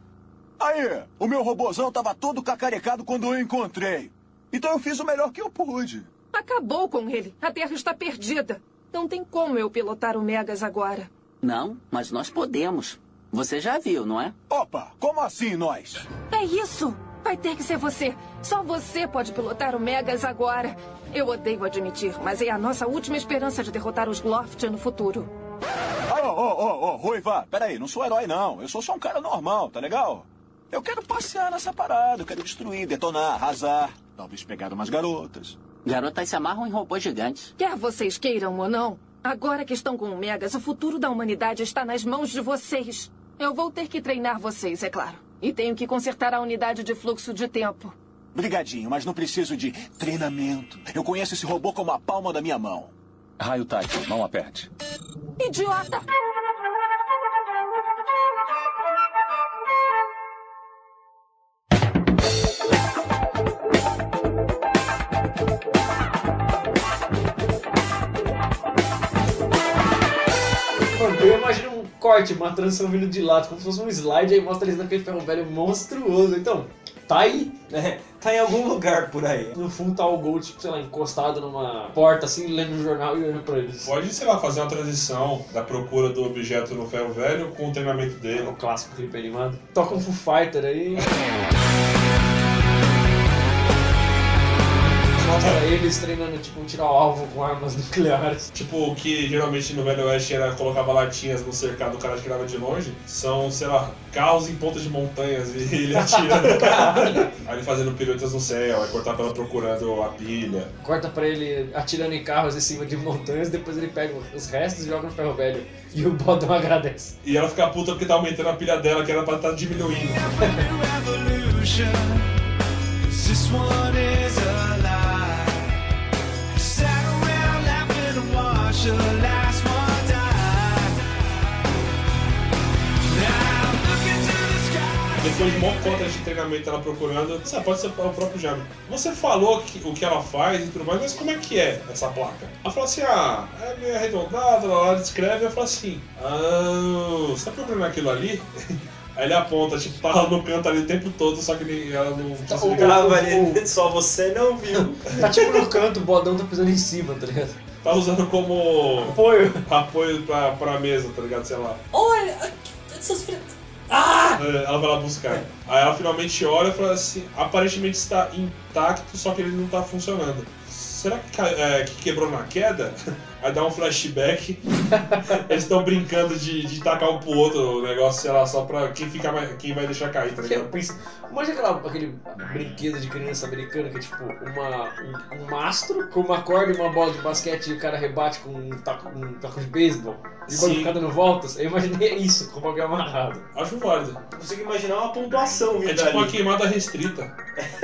Aí, o meu robozão tava todo cacarecado quando eu encontrei. Então eu fiz o melhor que eu pude. Acabou com ele. A Terra está perdida. Não tem como eu pilotar o Megas agora. Não, mas nós podemos. Você já viu, não é? Opa, como assim nós? É isso! Vai ter que ser você. Só você pode pilotar o Megas agora. Eu odeio admitir, mas é a nossa última esperança de derrotar os Gloft no futuro. Ô, ô, ô, ô, Ruiva, peraí, não sou herói não. Eu sou só um cara normal, tá legal? Eu quero passear nessa parada, eu quero destruir, detonar, arrasar. Talvez pegar umas garotas. Garotas se amarram em robôs gigantes. Quer vocês queiram ou não, agora que estão com o Megas, o futuro da humanidade está nas mãos de vocês. Eu vou ter que treinar vocês, é claro. E tenho que consertar a unidade de fluxo de tempo. Brigadinho, mas não preciso de treinamento. Eu conheço esse robô como a palma da minha mão. Raio tátil, não aperte. Idiota! Corte, uma transição vindo de lado, como se fosse um slide, aí mostra eles naquele ferro velho monstruoso. Então, tá aí. É, tá em algum lugar por aí. No fundo tá o Gold, tipo, sei lá, encostado numa porta, assim, lendo o jornal e olhando pra eles. Pode, sei lá, fazer uma transição da procura do objeto no ferro velho com o treinamento É dele. o clássico clipe animado. Toca um Foo Fighter aí. Mostra eles treinando, tipo, tirar o alvo com armas nucleares. Tipo, o que geralmente no Velho Oeste era colocava latinhas no cercado, o cara atirava de longe. São, sei lá, carros em pontas de montanhas e ele atira. aí ele fazendo piruetas no céu, aí cortar pela procurando a pilha. Corta pra ele atirando em carros em cima de montanhas, depois ele pega os restos e joga no ferro velho. E o botão agradece. E ela fica puta porque tá aumentando a pilha dela, que era pra estar diminuindo. This one is a Depois de uma conta de treinamento ela procurando, sabe, pode ser o próprio Jaime. Você falou que, o que ela faz e tudo mais, mas como é que é essa placa? Ela falou assim, ah, é meio arredondada, ela descreve, ela fala assim, ah, você tá procurando aquilo ali? Aí ele aponta, tipo, tá no canto ali o tempo todo, só que nem- ela não Tá, o- Grava o- ali, só você não viu. Tá tipo no canto, o bodão tá pisando em cima, tá ligado? Tá usando como Apoio. apoio pra, pra mesa, tá ligado? Sei lá. Olha, seus filhos. Ah! É, Ela vai lá buscar. Aí ela finalmente olha e fala assim: aparentemente está intacto, só que ele não tá funcionando. Será que, é, que quebrou na queda? Aí dá um flashback. Eles estão brincando de, de tacar um pro outro o negócio, sei lá, só pra quem, fica mais, quem vai deixar cair, tá ligado? imagina aquela, aquele brinquedo de criança americana que é tipo uma, um, um mastro com uma corda e uma bola de basquete e o cara rebate com um taco, um taco de beisebol e o bagulho Sim. fica dando voltas. Eu imaginei isso com o bagulho amarrado. Acho válido. Consigo imaginar uma pontuação É vindo tipo uma queimada restrita.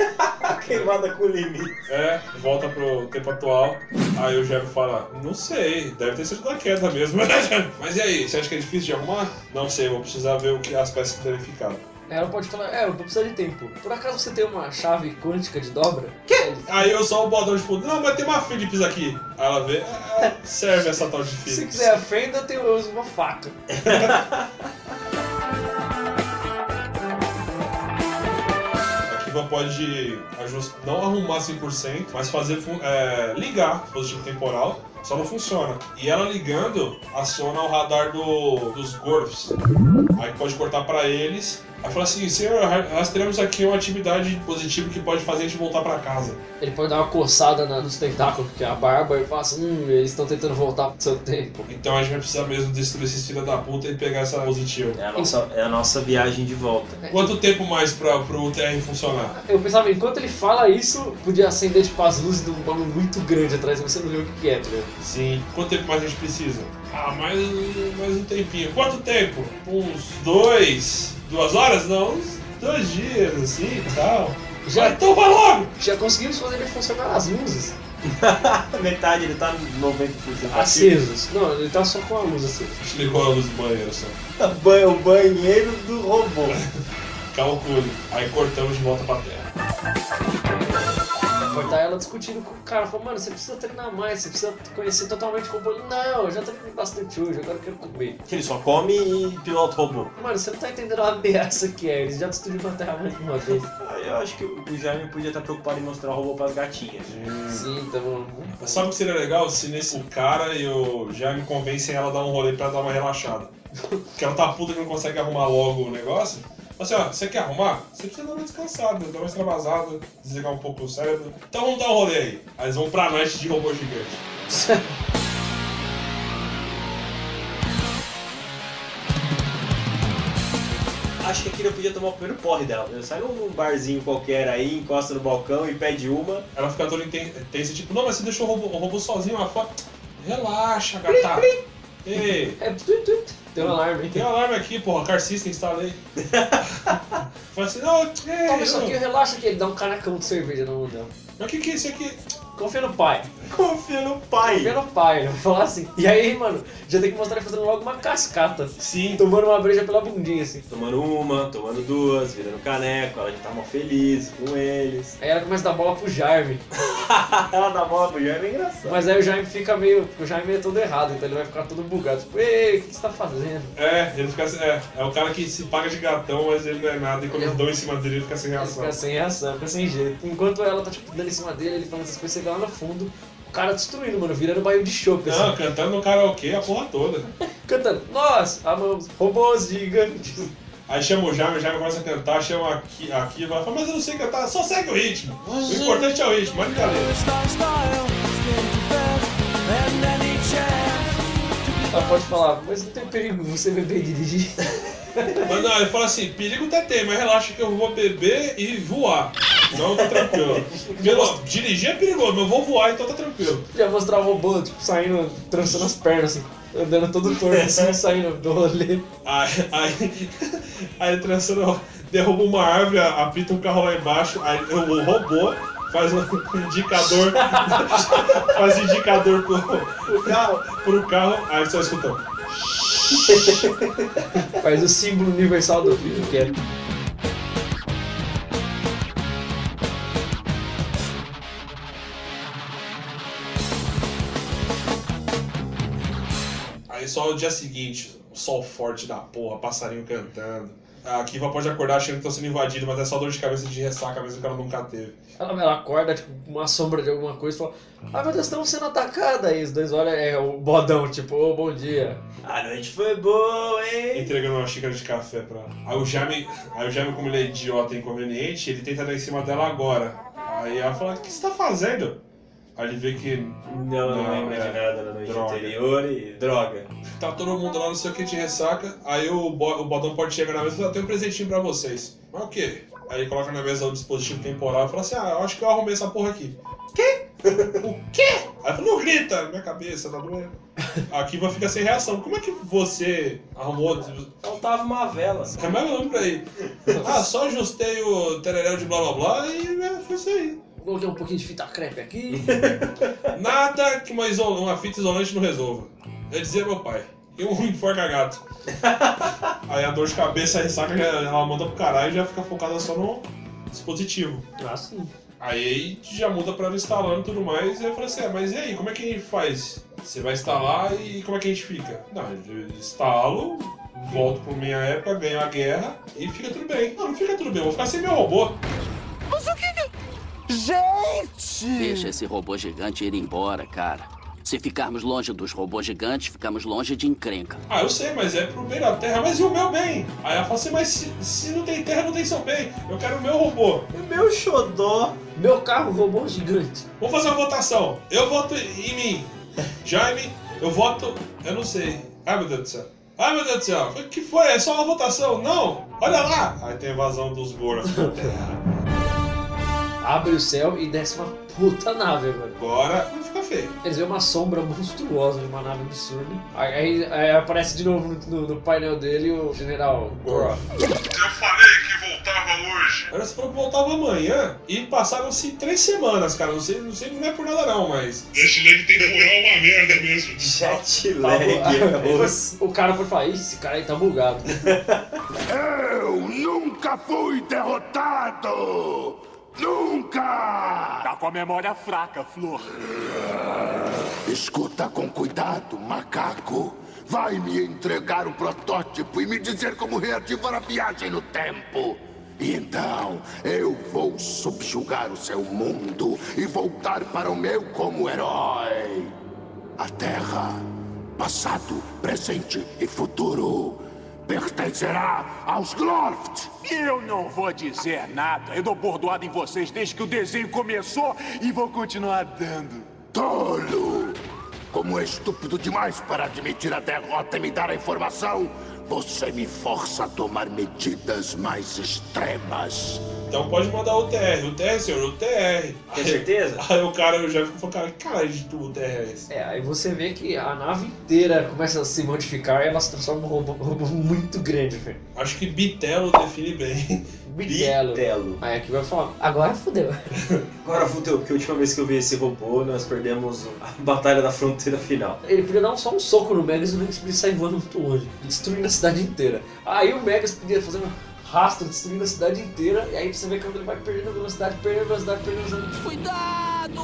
queimada com limite. É, volta pro tempo atual. Aí o Jeb fala, não sei, deve ter sido da queda mesmo. Mas e aí, você acha que é difícil de arrumar? Não sei, vou precisar ver o que as peças que devem ficar. Aí ela pode falar, é, eu vou precisar de tempo. Por acaso você tem uma chave quântica de dobra? Que? Aí eu só o botão de fundo, não, mas tem uma Philips aqui. Aí ela vê, "É, serve essa tal de Se Philips. quiser a fenda, eu, tenho, eu uso uma faca. pode ajust... não arrumar 100%, mas fazer é, ligar o dispositivo temporal, só não funciona. E ela ligando, aciona o radar do, dos Gorfs. Aí pode cortar pra eles. Aí fala assim, senhor, nós teremos aqui uma atividade positiva que pode fazer a gente voltar pra casa. Ele pode dar uma coçada na- nos tentáculos, que é a barba, e fala assim, hum, eles estão tentando voltar pro seu tempo. Então a gente vai precisar mesmo destruir esses filhos da puta e pegar essa positiva. É a nossa, é a nossa viagem de volta. Quanto tempo mais pra, pro TR funcionar? Eu pensava, enquanto ele fala isso, podia acender tipo as luzes de um bagulho muito grande atrás, mas você não vê o que que é, tá ligado? Sim. Quanto tempo mais a gente precisa? Ah, mais, mais um tempinho. Quanto tempo? Uns dois? Duas horas? Não, uns dois dias, assim e tal. Já- então vai logo! Já conseguimos fazer ele funcionar as luzes Metade ele tá 90% acesos. Não, ele tá só com a luz acesa. Desligou a luz do banheiro só. O banheiro do robô. Calcule. Aí cortamos de volta pra terra. Cortar ela discutindo com o cara, falou, mano, você precisa treinar mais, você precisa conhecer totalmente o robô. Ele, Não, eu já treinei bastante hoje, agora eu quero comer. Que ele só come e pilota o robô. Mano, você não tá entendendo a ameaça que é, eles já destruíram a Terra mais de uma vez. Ah, Eu acho que o Jaime podia estar preocupado em mostrar o robô pras gatinhas. Sim, tá bom. Sabe o que seria legal se nesse cara e o Jaime convencem ela a dar um rolê pra dar uma relaxada? Porque ela tá puta que não consegue arrumar logo o negócio. Assim, ó, você quer arrumar? Você precisa dar uma descansada, dar uma extravasada, desligar um pouco o cérebro. Então vamos dar um rolê aí. Aí eles vão pra noite de robô gigante. Acho que aqui eu podia tomar o primeiro porre dela. Eu saio num barzinho qualquer aí, encosta no balcão e pede uma. Ela fica toda inten- tensa, tipo, não, mas você deixou o robô, o robô sozinho lá fora. Relaxa, gata. Ei, É, tut, tut. tem um alarme. tem um alarme aqui, porra, Car System instalei. Fala assim, não, ei, Toma isso aqui, relaxa que ele dá um canacão de cerveja na mão dela. mas o que que é isso aqui? Confia no pai. Confia no pai. Confia no pai, eu vou falar assim. E aí, mano, já tem que mostrar ele fazendo logo uma cascata. Sim. Tomando uma breja pela bundinha, assim. Tomando uma, tomando duas, virando caneco, ela já tá mó feliz com eles. Aí ela começa a dar bola pro Jaime. ela dá bola pro Jaime, é engraçado. Mas aí o Jaime fica meio. O Jaime é todo errado, então ele vai ficar todo bugado. Tipo, ei, o que você tá fazendo? É, ele fica é, é o cara que se paga de gatão, mas ele não é nada, e quando Ele é dão em cima dele, ele fica sem Ele reação. fica sem reação, fica sem jeito. Enquanto ela tá, tipo, dando em cima dele, ele falando essas coisas, lá no fundo, o cara destruindo, mano, virando baio de chope, assim. Não, cantando no karaokê a porra toda. Cantando, nós amamos robôs gigantes. Aí chama o Jaime, o Jaime começa a cantar, chama aqui, aqui vai falar, mas eu não sei cantar, só segue o ritmo. O importante é o ritmo, mas brincadeira. Ela pode falar, mas não tem perigo você beber e dirigir. Mas não, ele fala assim, perigo até tem, mas relaxa que eu vou beber e voar. Então tá tranquilo. Pelo, dirigir é perigoso, mas eu vou voar, então tá tranquilo. Já mostrar o robô, tipo, saindo, trançando as pernas, assim, andando todo torto, assim, saindo do rolê. Aí, aí, aí trançando, derruba uma árvore, apita um carro lá embaixo, aí o robô faz um indicador, faz indicador pro, pro carro, pro carro, aí só escuta. Faz o símbolo universal do filho que é. Só o dia seguinte, o sol forte da porra, passarinho cantando. A Kiva pode acordar achando que tá sendo invadido, mas é só dor de cabeça de ressaca mesmo que ela nunca teve. Ela, ela acorda, tipo, com uma sombra de alguma coisa e fala: Ai meu Deus, estamos sendo atacados. Aí os dois olham, é o bodão, tipo, ô, bom dia. A noite foi boa, hein? Entregando uma xícara de café pra ela. Aí o Jaime, aí o Jaime como ele é idiota e inconveniente, ele tenta dar em cima dela agora. Aí ela fala: O que você tá fazendo? Aí ele vê que. Não, não lembra de nada na noite droga. anterior e droga. Tá todo mundo lá, não sei o que, de ressaca. Aí o, bo o Bodão pode chegar na mesa e falar: tem um presentinho pra vocês. Mas o quê? Aí ele coloca na mesa o dispositivo temporal e fala assim: ah, eu acho que eu arrumei essa porra aqui. Quê? o quê? Aí fala: não grita, minha cabeça tá doendo. A Kiva fica sem reação. Como é que você arrumou? Faltava uma vela. É mais ou menos por aí. Ah, só ajustei o tereréu de blá blá blá e é, foi isso aí. Coloquei um pouquinho de fita crepe aqui. Nada que uma, iso- uma fita isolante não resolva. Eu dizia meu pai. E um enforca gato. Aí a dor de cabeça, a ressaca, ela manda pro caralho e já fica focada só no dispositivo. Ah, sim. Aí já muda pra ela instalando e tudo mais. E eu falei assim, ah, mas e aí, como é que a gente faz? Você vai instalar e como é que a gente fica? Não, eu instalo, volto pra minha época, ganho a guerra e fica tudo bem. Não, não fica tudo bem, eu vou ficar sem meu robô. O Gente! Deixa esse robô gigante ir embora, cara. Se ficarmos longe dos robôs gigantes, ficamos longe de encrenca. Ah, eu sei, mas é pro bem da terra, mas e o meu bem? Aí ela fala assim, mas se, se não tem terra, não tem seu bem. Eu quero o meu robô. Meu xodó. Meu carro robô gigante. Vamos fazer uma votação. Eu voto em mim. Jaime, eu voto. Eu não sei. Ai meu Deus do céu. Ai meu Deus do céu. O que foi? É só uma votação. Não! Olha lá! Aí tem invasão dos Goras na terra. Abre o céu e desce uma puta nave, velho. Agora vai ficar feio. Eles veem uma sombra monstruosa de uma nave absurda. Aí, aí- aí aparece de novo no, no- no painel dele o general Goroth. Eu falei que voltava hoje. Agora você falou que voltava amanhã e passaram-se três semanas, cara. Não sei, não sei, não é por nada não, mas. Esse lag temporal é uma merda mesmo. Jet Tá o, o cara foi falar, "Ih, esse cara aí tá bugado. Eu nunca fui derrotado! Nunca! Tá com a memória fraca, Flor. Escuta com cuidado, macaco. Vai me entregar um protótipo e me dizer como reativar a viagem no tempo. E então eu vou subjugar o seu mundo e voltar para o meu como herói. A Terra, passado, presente e futuro, pertencerá aos Glorft. Eu não vou dizer nada. Eu dou bordoada em vocês desde que o desenho começou e vou continuar dando. Tolo! Como é estúpido demais para admitir a derrota e me dar a informação, você me força a tomar medidas mais extremas. Então pode mandar o TR. O TR, senhor, o TR. Tem certeza? Aí o cara, eu já fico falando, cara, que cara de tu, o TR é esse? É, aí você vê que a nave inteira começa a se modificar e ela se transforma num robô, um robô muito grande, velho. Acho que Bitelo define bem. Bitelo. Bitelo. Aí aqui vai falar, agora fudeu. Agora fudeu, porque a última vez que eu vi esse robô, nós perdemos a Batalha da Fronteira Final. Ele podia dar só um soco no Megas e o Megas podia sair voando muito longe, destruindo a cidade inteira. Aí o Megas podia fazer um rastro destruindo a cidade inteira, e aí você vê quando ele vai perdendo velocidade, perdendo velocidade, perdendo velocidade. Cuidado!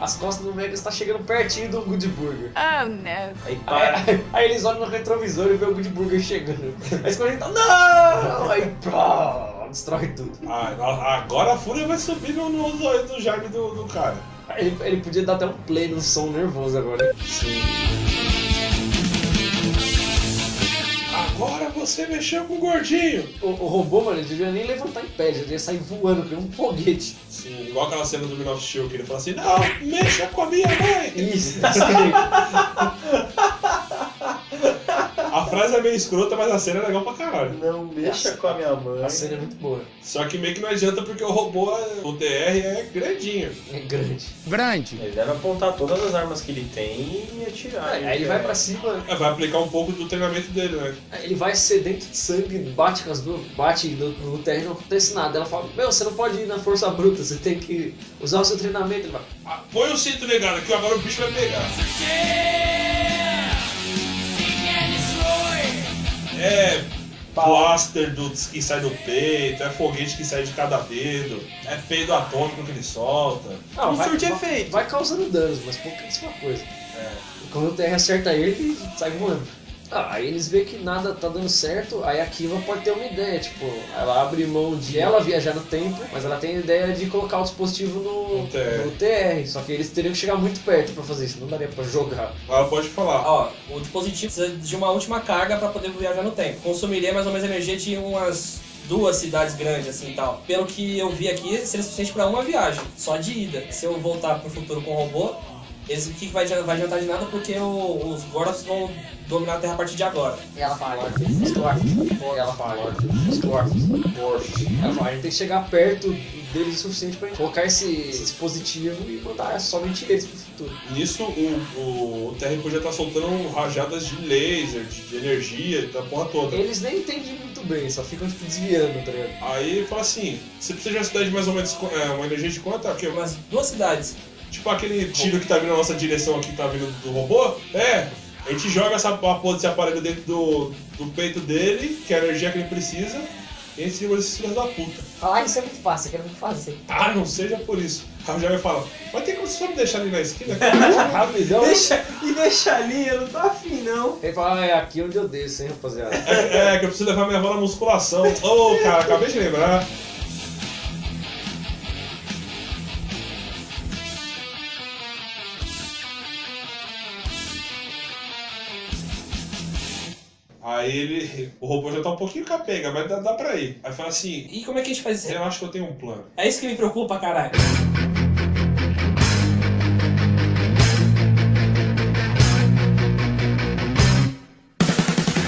As costas do Megas tá chegando pertinho do Good Burger. Oh, no. Aí Aí, para. aí- aí eles olham no retrovisor e vê o Good Burger chegando. Aí eles comentam, não! Aí pá, destrói tudo. Ah, agora a fúria vai subir no- olhos do Jaime do, do cara. Aí Ele, ele podia dar até um play no som nervoso agora. Sim. Agora você mexeu com o gordinho. O, o robô, mano, ele devia nem levantar em pé, ele devia sair voando, que um foguete. Sim, igual aquela cena do Man of Steel que ele fala assim: Não, mexa com a minha mãe. Isso. A frase é meio escrota, mas a cena é legal pra caralho. Não mexa com a minha mãe. A cena é muito boa. Só que meio que não adianta porque o robô, o TR é grandinho. É grande. Grande. Ele deve apontar todas as armas que ele tem e atirar. Aí ele vai pra cima, É, vai aplicar um pouco do treinamento dele, né? ele vai sedento de sangue, bate com as duas, bate no, no e não acontece nada. Ela fala, meu, você não pode ir na força bruta, você tem que usar o seu treinamento. Ele vai, Ah, põe o cinto ligado aqui, agora o bicho vai pegar. É blaster do, que sai do peito, é foguete que sai de cada dedo, é peido atômico que ele solta. Não, Não vai, surte vai- efeito. vai causando danos, mas pouquíssima coisa. É. Quando o Terra acerta ele, ele sai voando. Ah, aí eles veem que nada tá dando certo, aí a Kiva pode ter uma ideia, tipo, ela abre mão de ela viajar no tempo, mas ela tem a ideia de colocar o dispositivo no, No TR. no TR, só que eles teriam que chegar muito perto pra fazer isso, não daria pra jogar. Ela pode falar. Ó, o dispositivo precisa de uma última carga pra poder viajar no tempo. Consumiria mais ou menos energia de umas duas cidades grandes, assim e tal. Pelo que eu vi aqui, seria suficiente pra uma viagem, só de ida. Se eu voltar pro futuro com o robô, eles, o que que vai, vai adiantar de nada porque o- os Gordos vão dominar a Terra a partir de agora. E ela fala, os dwarfs, e ela fala, os dwarfs, ela fala, a gente tem que chegar perto deles o suficiente pra gente colocar esse, esse dispositivo e mandar somente eles pro futuro. Nisso, o, o, o TR podia estar soltando rajadas de laser, de, de energia, da porra toda. Eles nem entendem muito bem, só ficam tipo desviando, tá ligado? Aí fala assim: você precisa de uma cidade de mais ou menos é, uma energia de quanto? Aqui, Umas duas cidades. Tipo aquele tiro que tá vindo na nossa direção aqui, que tá vindo do robô. É, a gente joga essa porra desse aparelho dentro do, do peito dele, que é a energia que ele precisa, e a gente segura esses filhos da puta. Falar isso é muito fácil, eu quero muito fazer. Ah, não seja por isso. Aí o Jaime fala, mas tem como você só me deixar ali na esquina? Rapidão. Deixa, e deixa ali, eu não tô afim não. Ele fala, ah, é aqui onde eu desço, hein, rapaziada. é, é, que eu preciso levar minha avó na musculação. Ô, cara, acabei de lembrar. Aí ele. O robô já tá um pouquinho capenga, mas dá, dá pra ir. Aí fala assim. E como é que a gente faz isso? Eu acho que eu tenho um plano. É isso que me preocupa, caralho.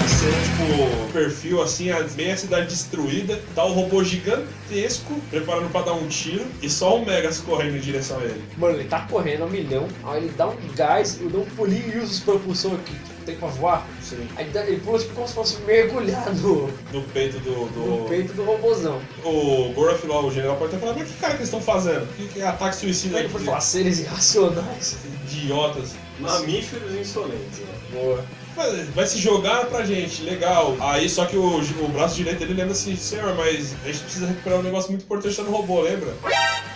Cena, tipo, perfil assim, a meia cidade destruída, tá o robô gigantesco preparando pra dar um tiro e só o Megas correndo em direção a ele. Mano, ele tá correndo a um milhão, aí ele dá um gás, eu dou um pulinho e usa os propulsor que tem pra voar. Sim. Aí ele pula tipo como se fosse mergulhar no, No peito do. do... no peito do robôzão. O Goroth lá, o general, pode ter falado, mas que cara que eles estão fazendo? Que, que ataque suicida Aí ele foi falar, seres irracionais. idiotas. Mamíferos insolentes, né? Boa. Vai, vai se jogar pra gente, legal. Aí só que o, o braço direito dele lembra assim, senhor, mas a gente precisa recuperar um negócio muito importante no robô, lembra?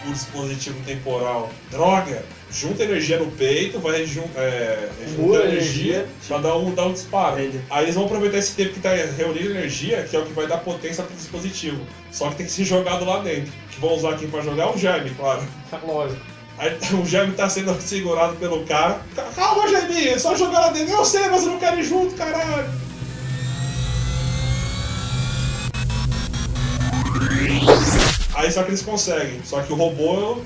O dispositivo temporal. Droga! Junta energia no peito, vai jun, é, junta energia pra dar um, dar um disparo. Aí eles vão aproveitar esse tempo que tá reunindo energia, que é o que vai dar potência pro dispositivo. Só que tem que ser jogado lá dentro. Que vão usar quem pra jogar é o Jaime, claro. Lógico. Aí o Jaime tá sendo segurado pelo cara. Calma, Jaime, é só jogar lá dentro. Eu sei, mas eu não quero ir junto, caralho. Aí só que eles conseguem. Só que o robô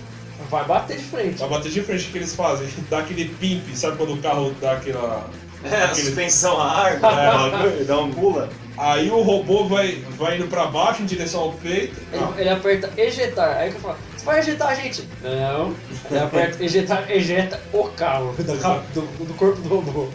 Vai bater de frente. vai bater de frente. O que eles fazem? Dá aquele pimp, sabe quando o carro dá aquela. É, a aquele- suspensão a ar, né? dá um pula. Aí o robô vai, vai indo pra baixo em direção ao peito. Ele, ele aperta ejetar, aí que eu falo, você vai ejetar a gente? Não. Ele aperta ejetar, ejeta o carro do, do, do corpo do robô.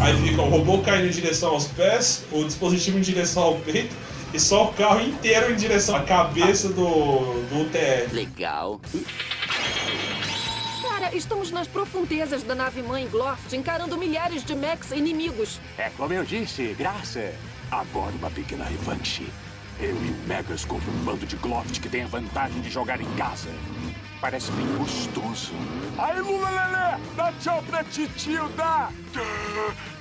Aí fica o robô caindo em direção aos pés, o dispositivo em direção ao peito e só o carro inteiro em direção à cabeça do, do UTR. Legal. Cara, estamos nas profundezas da nave-mãe Gloft, encarando milhares de mechs inimigos. É como eu disse, graça. Agora uma pequena revanche. Eu e o Megas contra um bando de Gloft que tem a vantagem de jogar em casa. Parece bem gostoso. Aí, Lula Lelé, dá tchau pra titio, dá!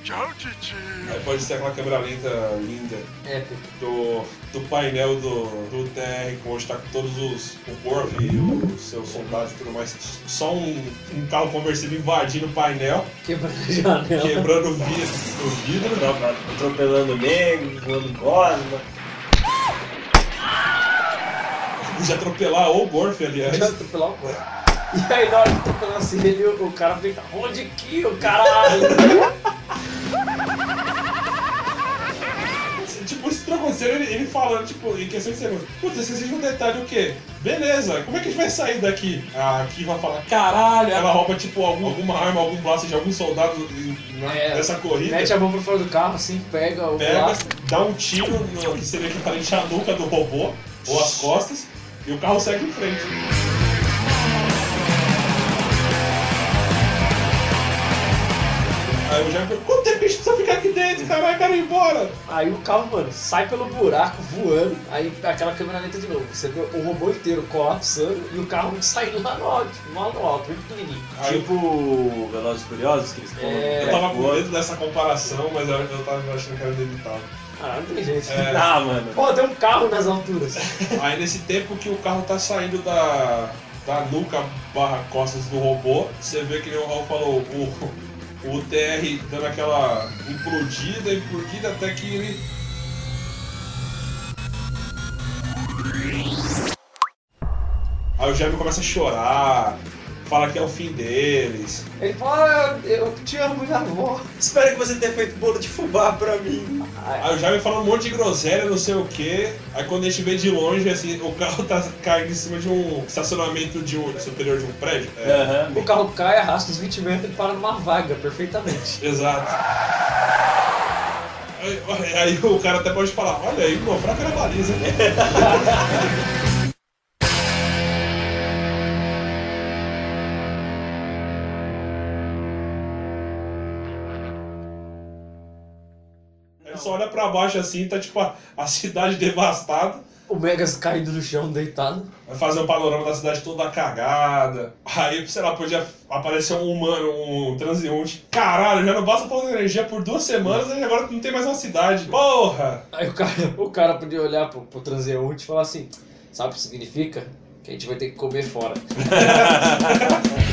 Tchau, Titi. Aí pode ser aquela câmera lenta linda Épico. do, do painel do, do TR, onde tá com todos os. o Gorf e os seus soldados e tudo mais. Só um, um carro conversível invadindo o painel, Quebrando a janela. quebrando o vidro. O vidro. Atropelando negro, voando gosma. Podia atropelar o Gorf, aliás. Podia atropelar o Gorf. E aí na hora de atropelar assim, ele, o, cara fica, onde que o caralho? Tipo, isso tudo aconteceu, ele, ele falando, tipo, em questão de segundos. Putz, esqueci de um detalhe o quê? Beleza, como é que a gente vai sair daqui? A Ki vai falar, caralho, ela rouba, tipo, algum, alguma arma, algum blaster de algum soldado em- na- É, nessa corrida. Mete a mão pra fora do carro, assim, pega o pega, blaster. dá um tiro no que seria equivalente à nuca do robô, ou as costas, e o carro segue em frente. Aí me pergunto, quanto gente precisa ficar aqui dentro, caralho, quero ir embora? Aí o carro, mano, sai pelo buraco voando, aí aquela câmera lenta de novo. Você vê o robô inteiro colapsando e o carro saindo lá no alto, lá no alto, bem pequenininho. Tipo Velozes e Curiosos, que eles estão... É. Eu tava com medo dessa comparação, mas eu, eu tava achando que era inevitável. Ah, não tem jeito. É. Ah, mano. Pô, tem um carro nas alturas. Aí nesse tempo que o carro tá saindo da, da nuca barra costas do robô, você vê que nem o Raul falou, o, o TR dando aquela implodida, implodida até que ele. Aí o Jaime começa a chorar, fala que é o fim deles. Ele fala, ah, eu te amo, minha avó. Espero que você tenha feito bolo de fubá pra mim. Aí o Jaime fala um monte de groselha, não sei o que. Aí quando a gente vê de longe, assim, o carro tá caindo em cima de um estacionamento de um, superior de um prédio. É. O carro cai, arrasta os 20 metros e para numa vaga, perfeitamente. Exato. Aí, aí o cara até pode falar, olha aí, pô, fraca na baliza. só olha pra baixo assim, tá tipo a, a cidade devastada. O Megas caído no chão, deitado. Vai fazer um panorama da cidade toda cagada. Aí, sei lá, podia aparecer um humano, um transeunte. Caralho, já não basta de energia por duas semanas e agora não tem mais uma cidade. Porra! Aí o cara, o cara podia olhar pro, pro transeunte e falar assim, sabe o que significa? Que a gente vai ter que comer fora.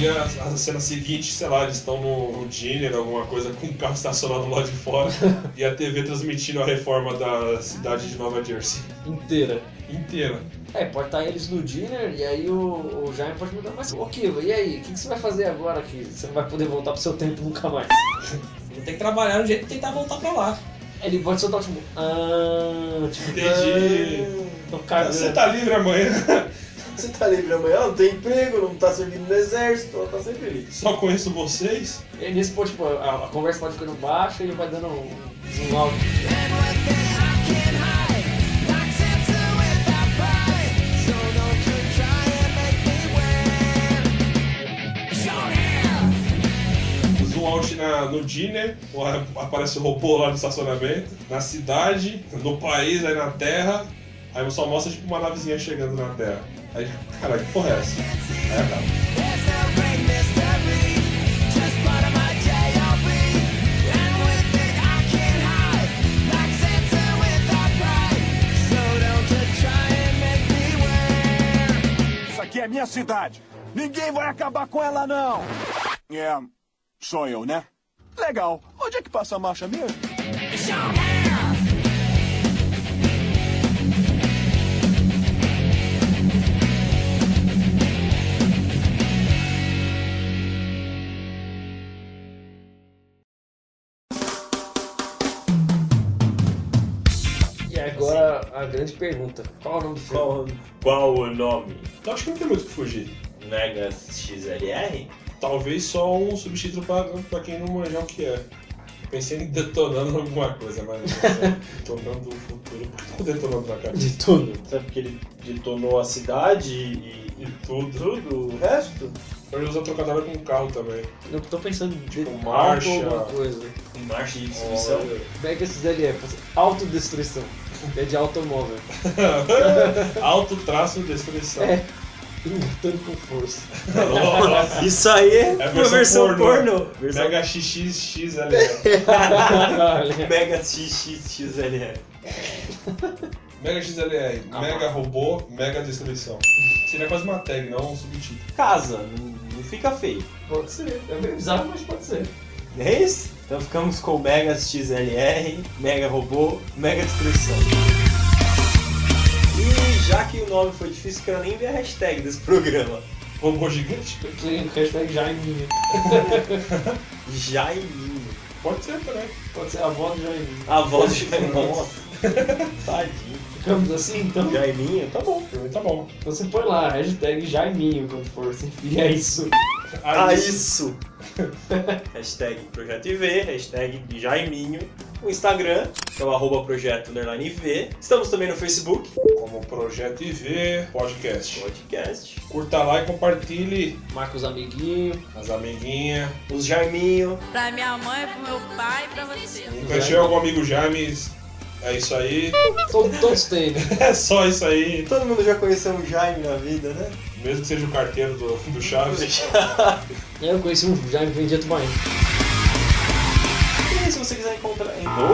Aí podia, a cena seguinte, sei lá, eles estão no, no dinner, alguma coisa, com um carro estacionado lá de fora e a TV transmitindo a reforma da cidade de Nova Jersey. Inteira. Inteira. É, pode estar eles no dinner e aí o, o Jaime pode mudar, mas ô Kiva, e aí? O que, que você vai fazer agora que você não vai poder voltar pro seu tempo nunca mais? Vou ter que trabalhar no jeito de tentar voltar pra lá. Ele pode soltar tipo. Ah, tipo. Entendi. ah, tô cagando. Você tá livre amanhã? Você tá livre amanhã, não tem emprego, não tá servindo no exército, ela tá sempre livre. Só conheço vocês? E nesse ponto, tipo, a, a conversa pode ficando baixa e ele vai dando um zoom alto. Zoom out na, no dinner, aparece o robô lá no estacionamento, na cidade, no país, aí na terra, aí só mostra tipo uma navezinha chegando na terra. Aí, caralho, que porra é essa? Aí acaba. Isso aqui é minha cidade. Ninguém vai acabar com ela, não. É, só eu, né? Legal. Onde é que passa a marcha mesmo? A grande pergunta: qual o nome do filme? Qual, qual o nome? Eu acho que não tem muito o que fugir. Mega XLR? Talvez só um subtítulo pra, pra quem não manjar o que é. Pensei em detonando alguma coisa, mas. detonando o futuro. Por que eu tô detonando na cara? De tudo. Sabe porque ele detonou a cidade e, E tudo. tudo, o resto? Ele usa trocadilho com o carro também. Eu tô pensando de Tipo, marcha. alguma coisa. Em marcha de destruição? Olha. Mega XLF, autodestruição. É de automóvel. Alto traço destruição. É. Lutando com força. Isso aí é, É uma versão pornô. Versão Mega XXXL. Mega XXXLR. Mega XLR. Ah, Mega robô, mega destruição. Seria quase uma tag, não um subtítulo. Casa, não, não fica feio. Pode ser. É meio bizarro, mas pode ser. É isso? Então ficamos com Mega XLR, Mega Robô, Mega Destruição. E já que o nome foi difícil, quero nem ver a hashtag desse programa. Robô gigante? Sim, hashtag Jaiminho. Jaiminho. Pode ser também. Pode ser a avó do Jaiminho. A voz de Nossa. Tadinho. Ficamos assim, então? Jaiminho, tá bom. Tá bom. Você põe lá, hashtag Jaiminho quando for, você enfia isso. Ah, isso! hashtag Projeto IV, hashtag Jaiminho. O Instagram, que é o arroba projeto underline IV. Estamos também no Facebook. Como Projeto IV Podcast. Podcast. Curta lá e compartilhe. Marca os amiguinhos. As amiguinhas. Os Jaiminho. Pra minha mãe, pro meu pai e pra você. Nunca algum amigo James. É isso aí. Todos, todos têm, né? É só isso aí. Todo mundo já conheceu um Jaime na vida, né? Mesmo que seja o carteiro do, do Chaves. Eu conheci um Jaime que vendia tubaína. Se você quiser encontrar.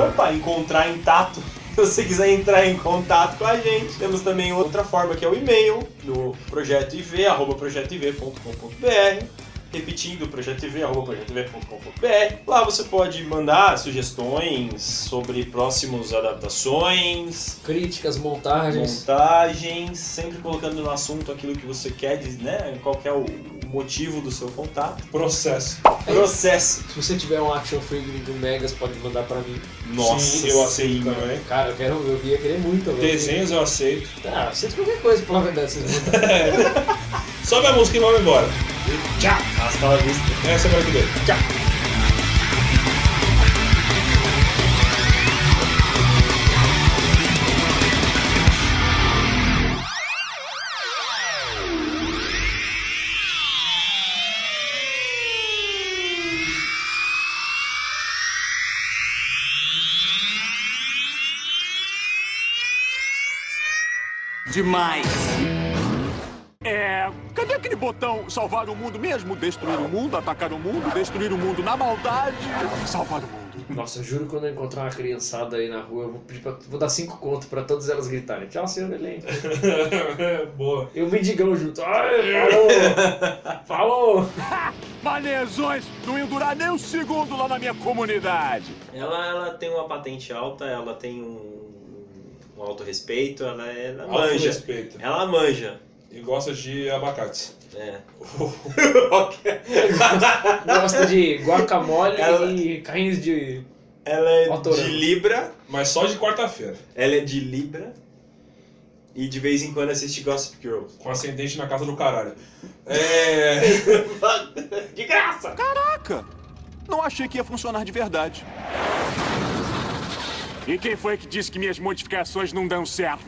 Opa, encontrar em tato. Se você quiser entrar em contato com a gente, temos também outra forma que é o e-mail no projeto IV, arroba projetoiv.com.br. Repetindo, projetoiv.com.br. Lá você pode mandar sugestões sobre próximos adaptações, Críticas, montagens. montagens, sempre colocando no assunto aquilo que você quer, dizer, né? Qual que é o motivo do seu contato. Processo. Processo. Se você tiver um action figure do Megas, pode mandar pra mim. Nossa, Sim, eu aceito sim. também. Cara, eu, quero, eu ia querer muito. agora. Desenhos eu aceito. Ah, aceito qualquer coisa, pela verdade, vocês mandarem. Sobe a música e vamos embora. Tchau. Hasta la vista. Até semana que vem. Tchau. Demais. É. Cadê aquele botão salvar o mundo mesmo? Destruir o mundo, atacar o mundo, destruir o mundo na maldade, salvar o mundo. Nossa, eu juro que quando eu encontrar uma criançada aí na rua, eu vou pedir pra, vou dar cinco contos pra todas elas gritarem. Tchau, senhor elenco. Boa. E o mendigão junto. Ai, falou! falou! Manezões não iam durar nem um segundo lá na minha comunidade. Ela, ela tem uma patente alta, ela tem um, um alto respeito, ela, ela manja. Autorrespeito. Ela manja. E gosta de abacates. É. Gosta de guacamole Ela- e carrinhos de. Ela é Autorama. de Libra, Mas só de quarta-feira. ela é de Libra e de vez em quando assiste Gossip Girl. Com ascendente na casa do caralho. É. de graça! Caraca! Não achei que ia funcionar de verdade. E quem foi que disse que minhas modificações não dão certo?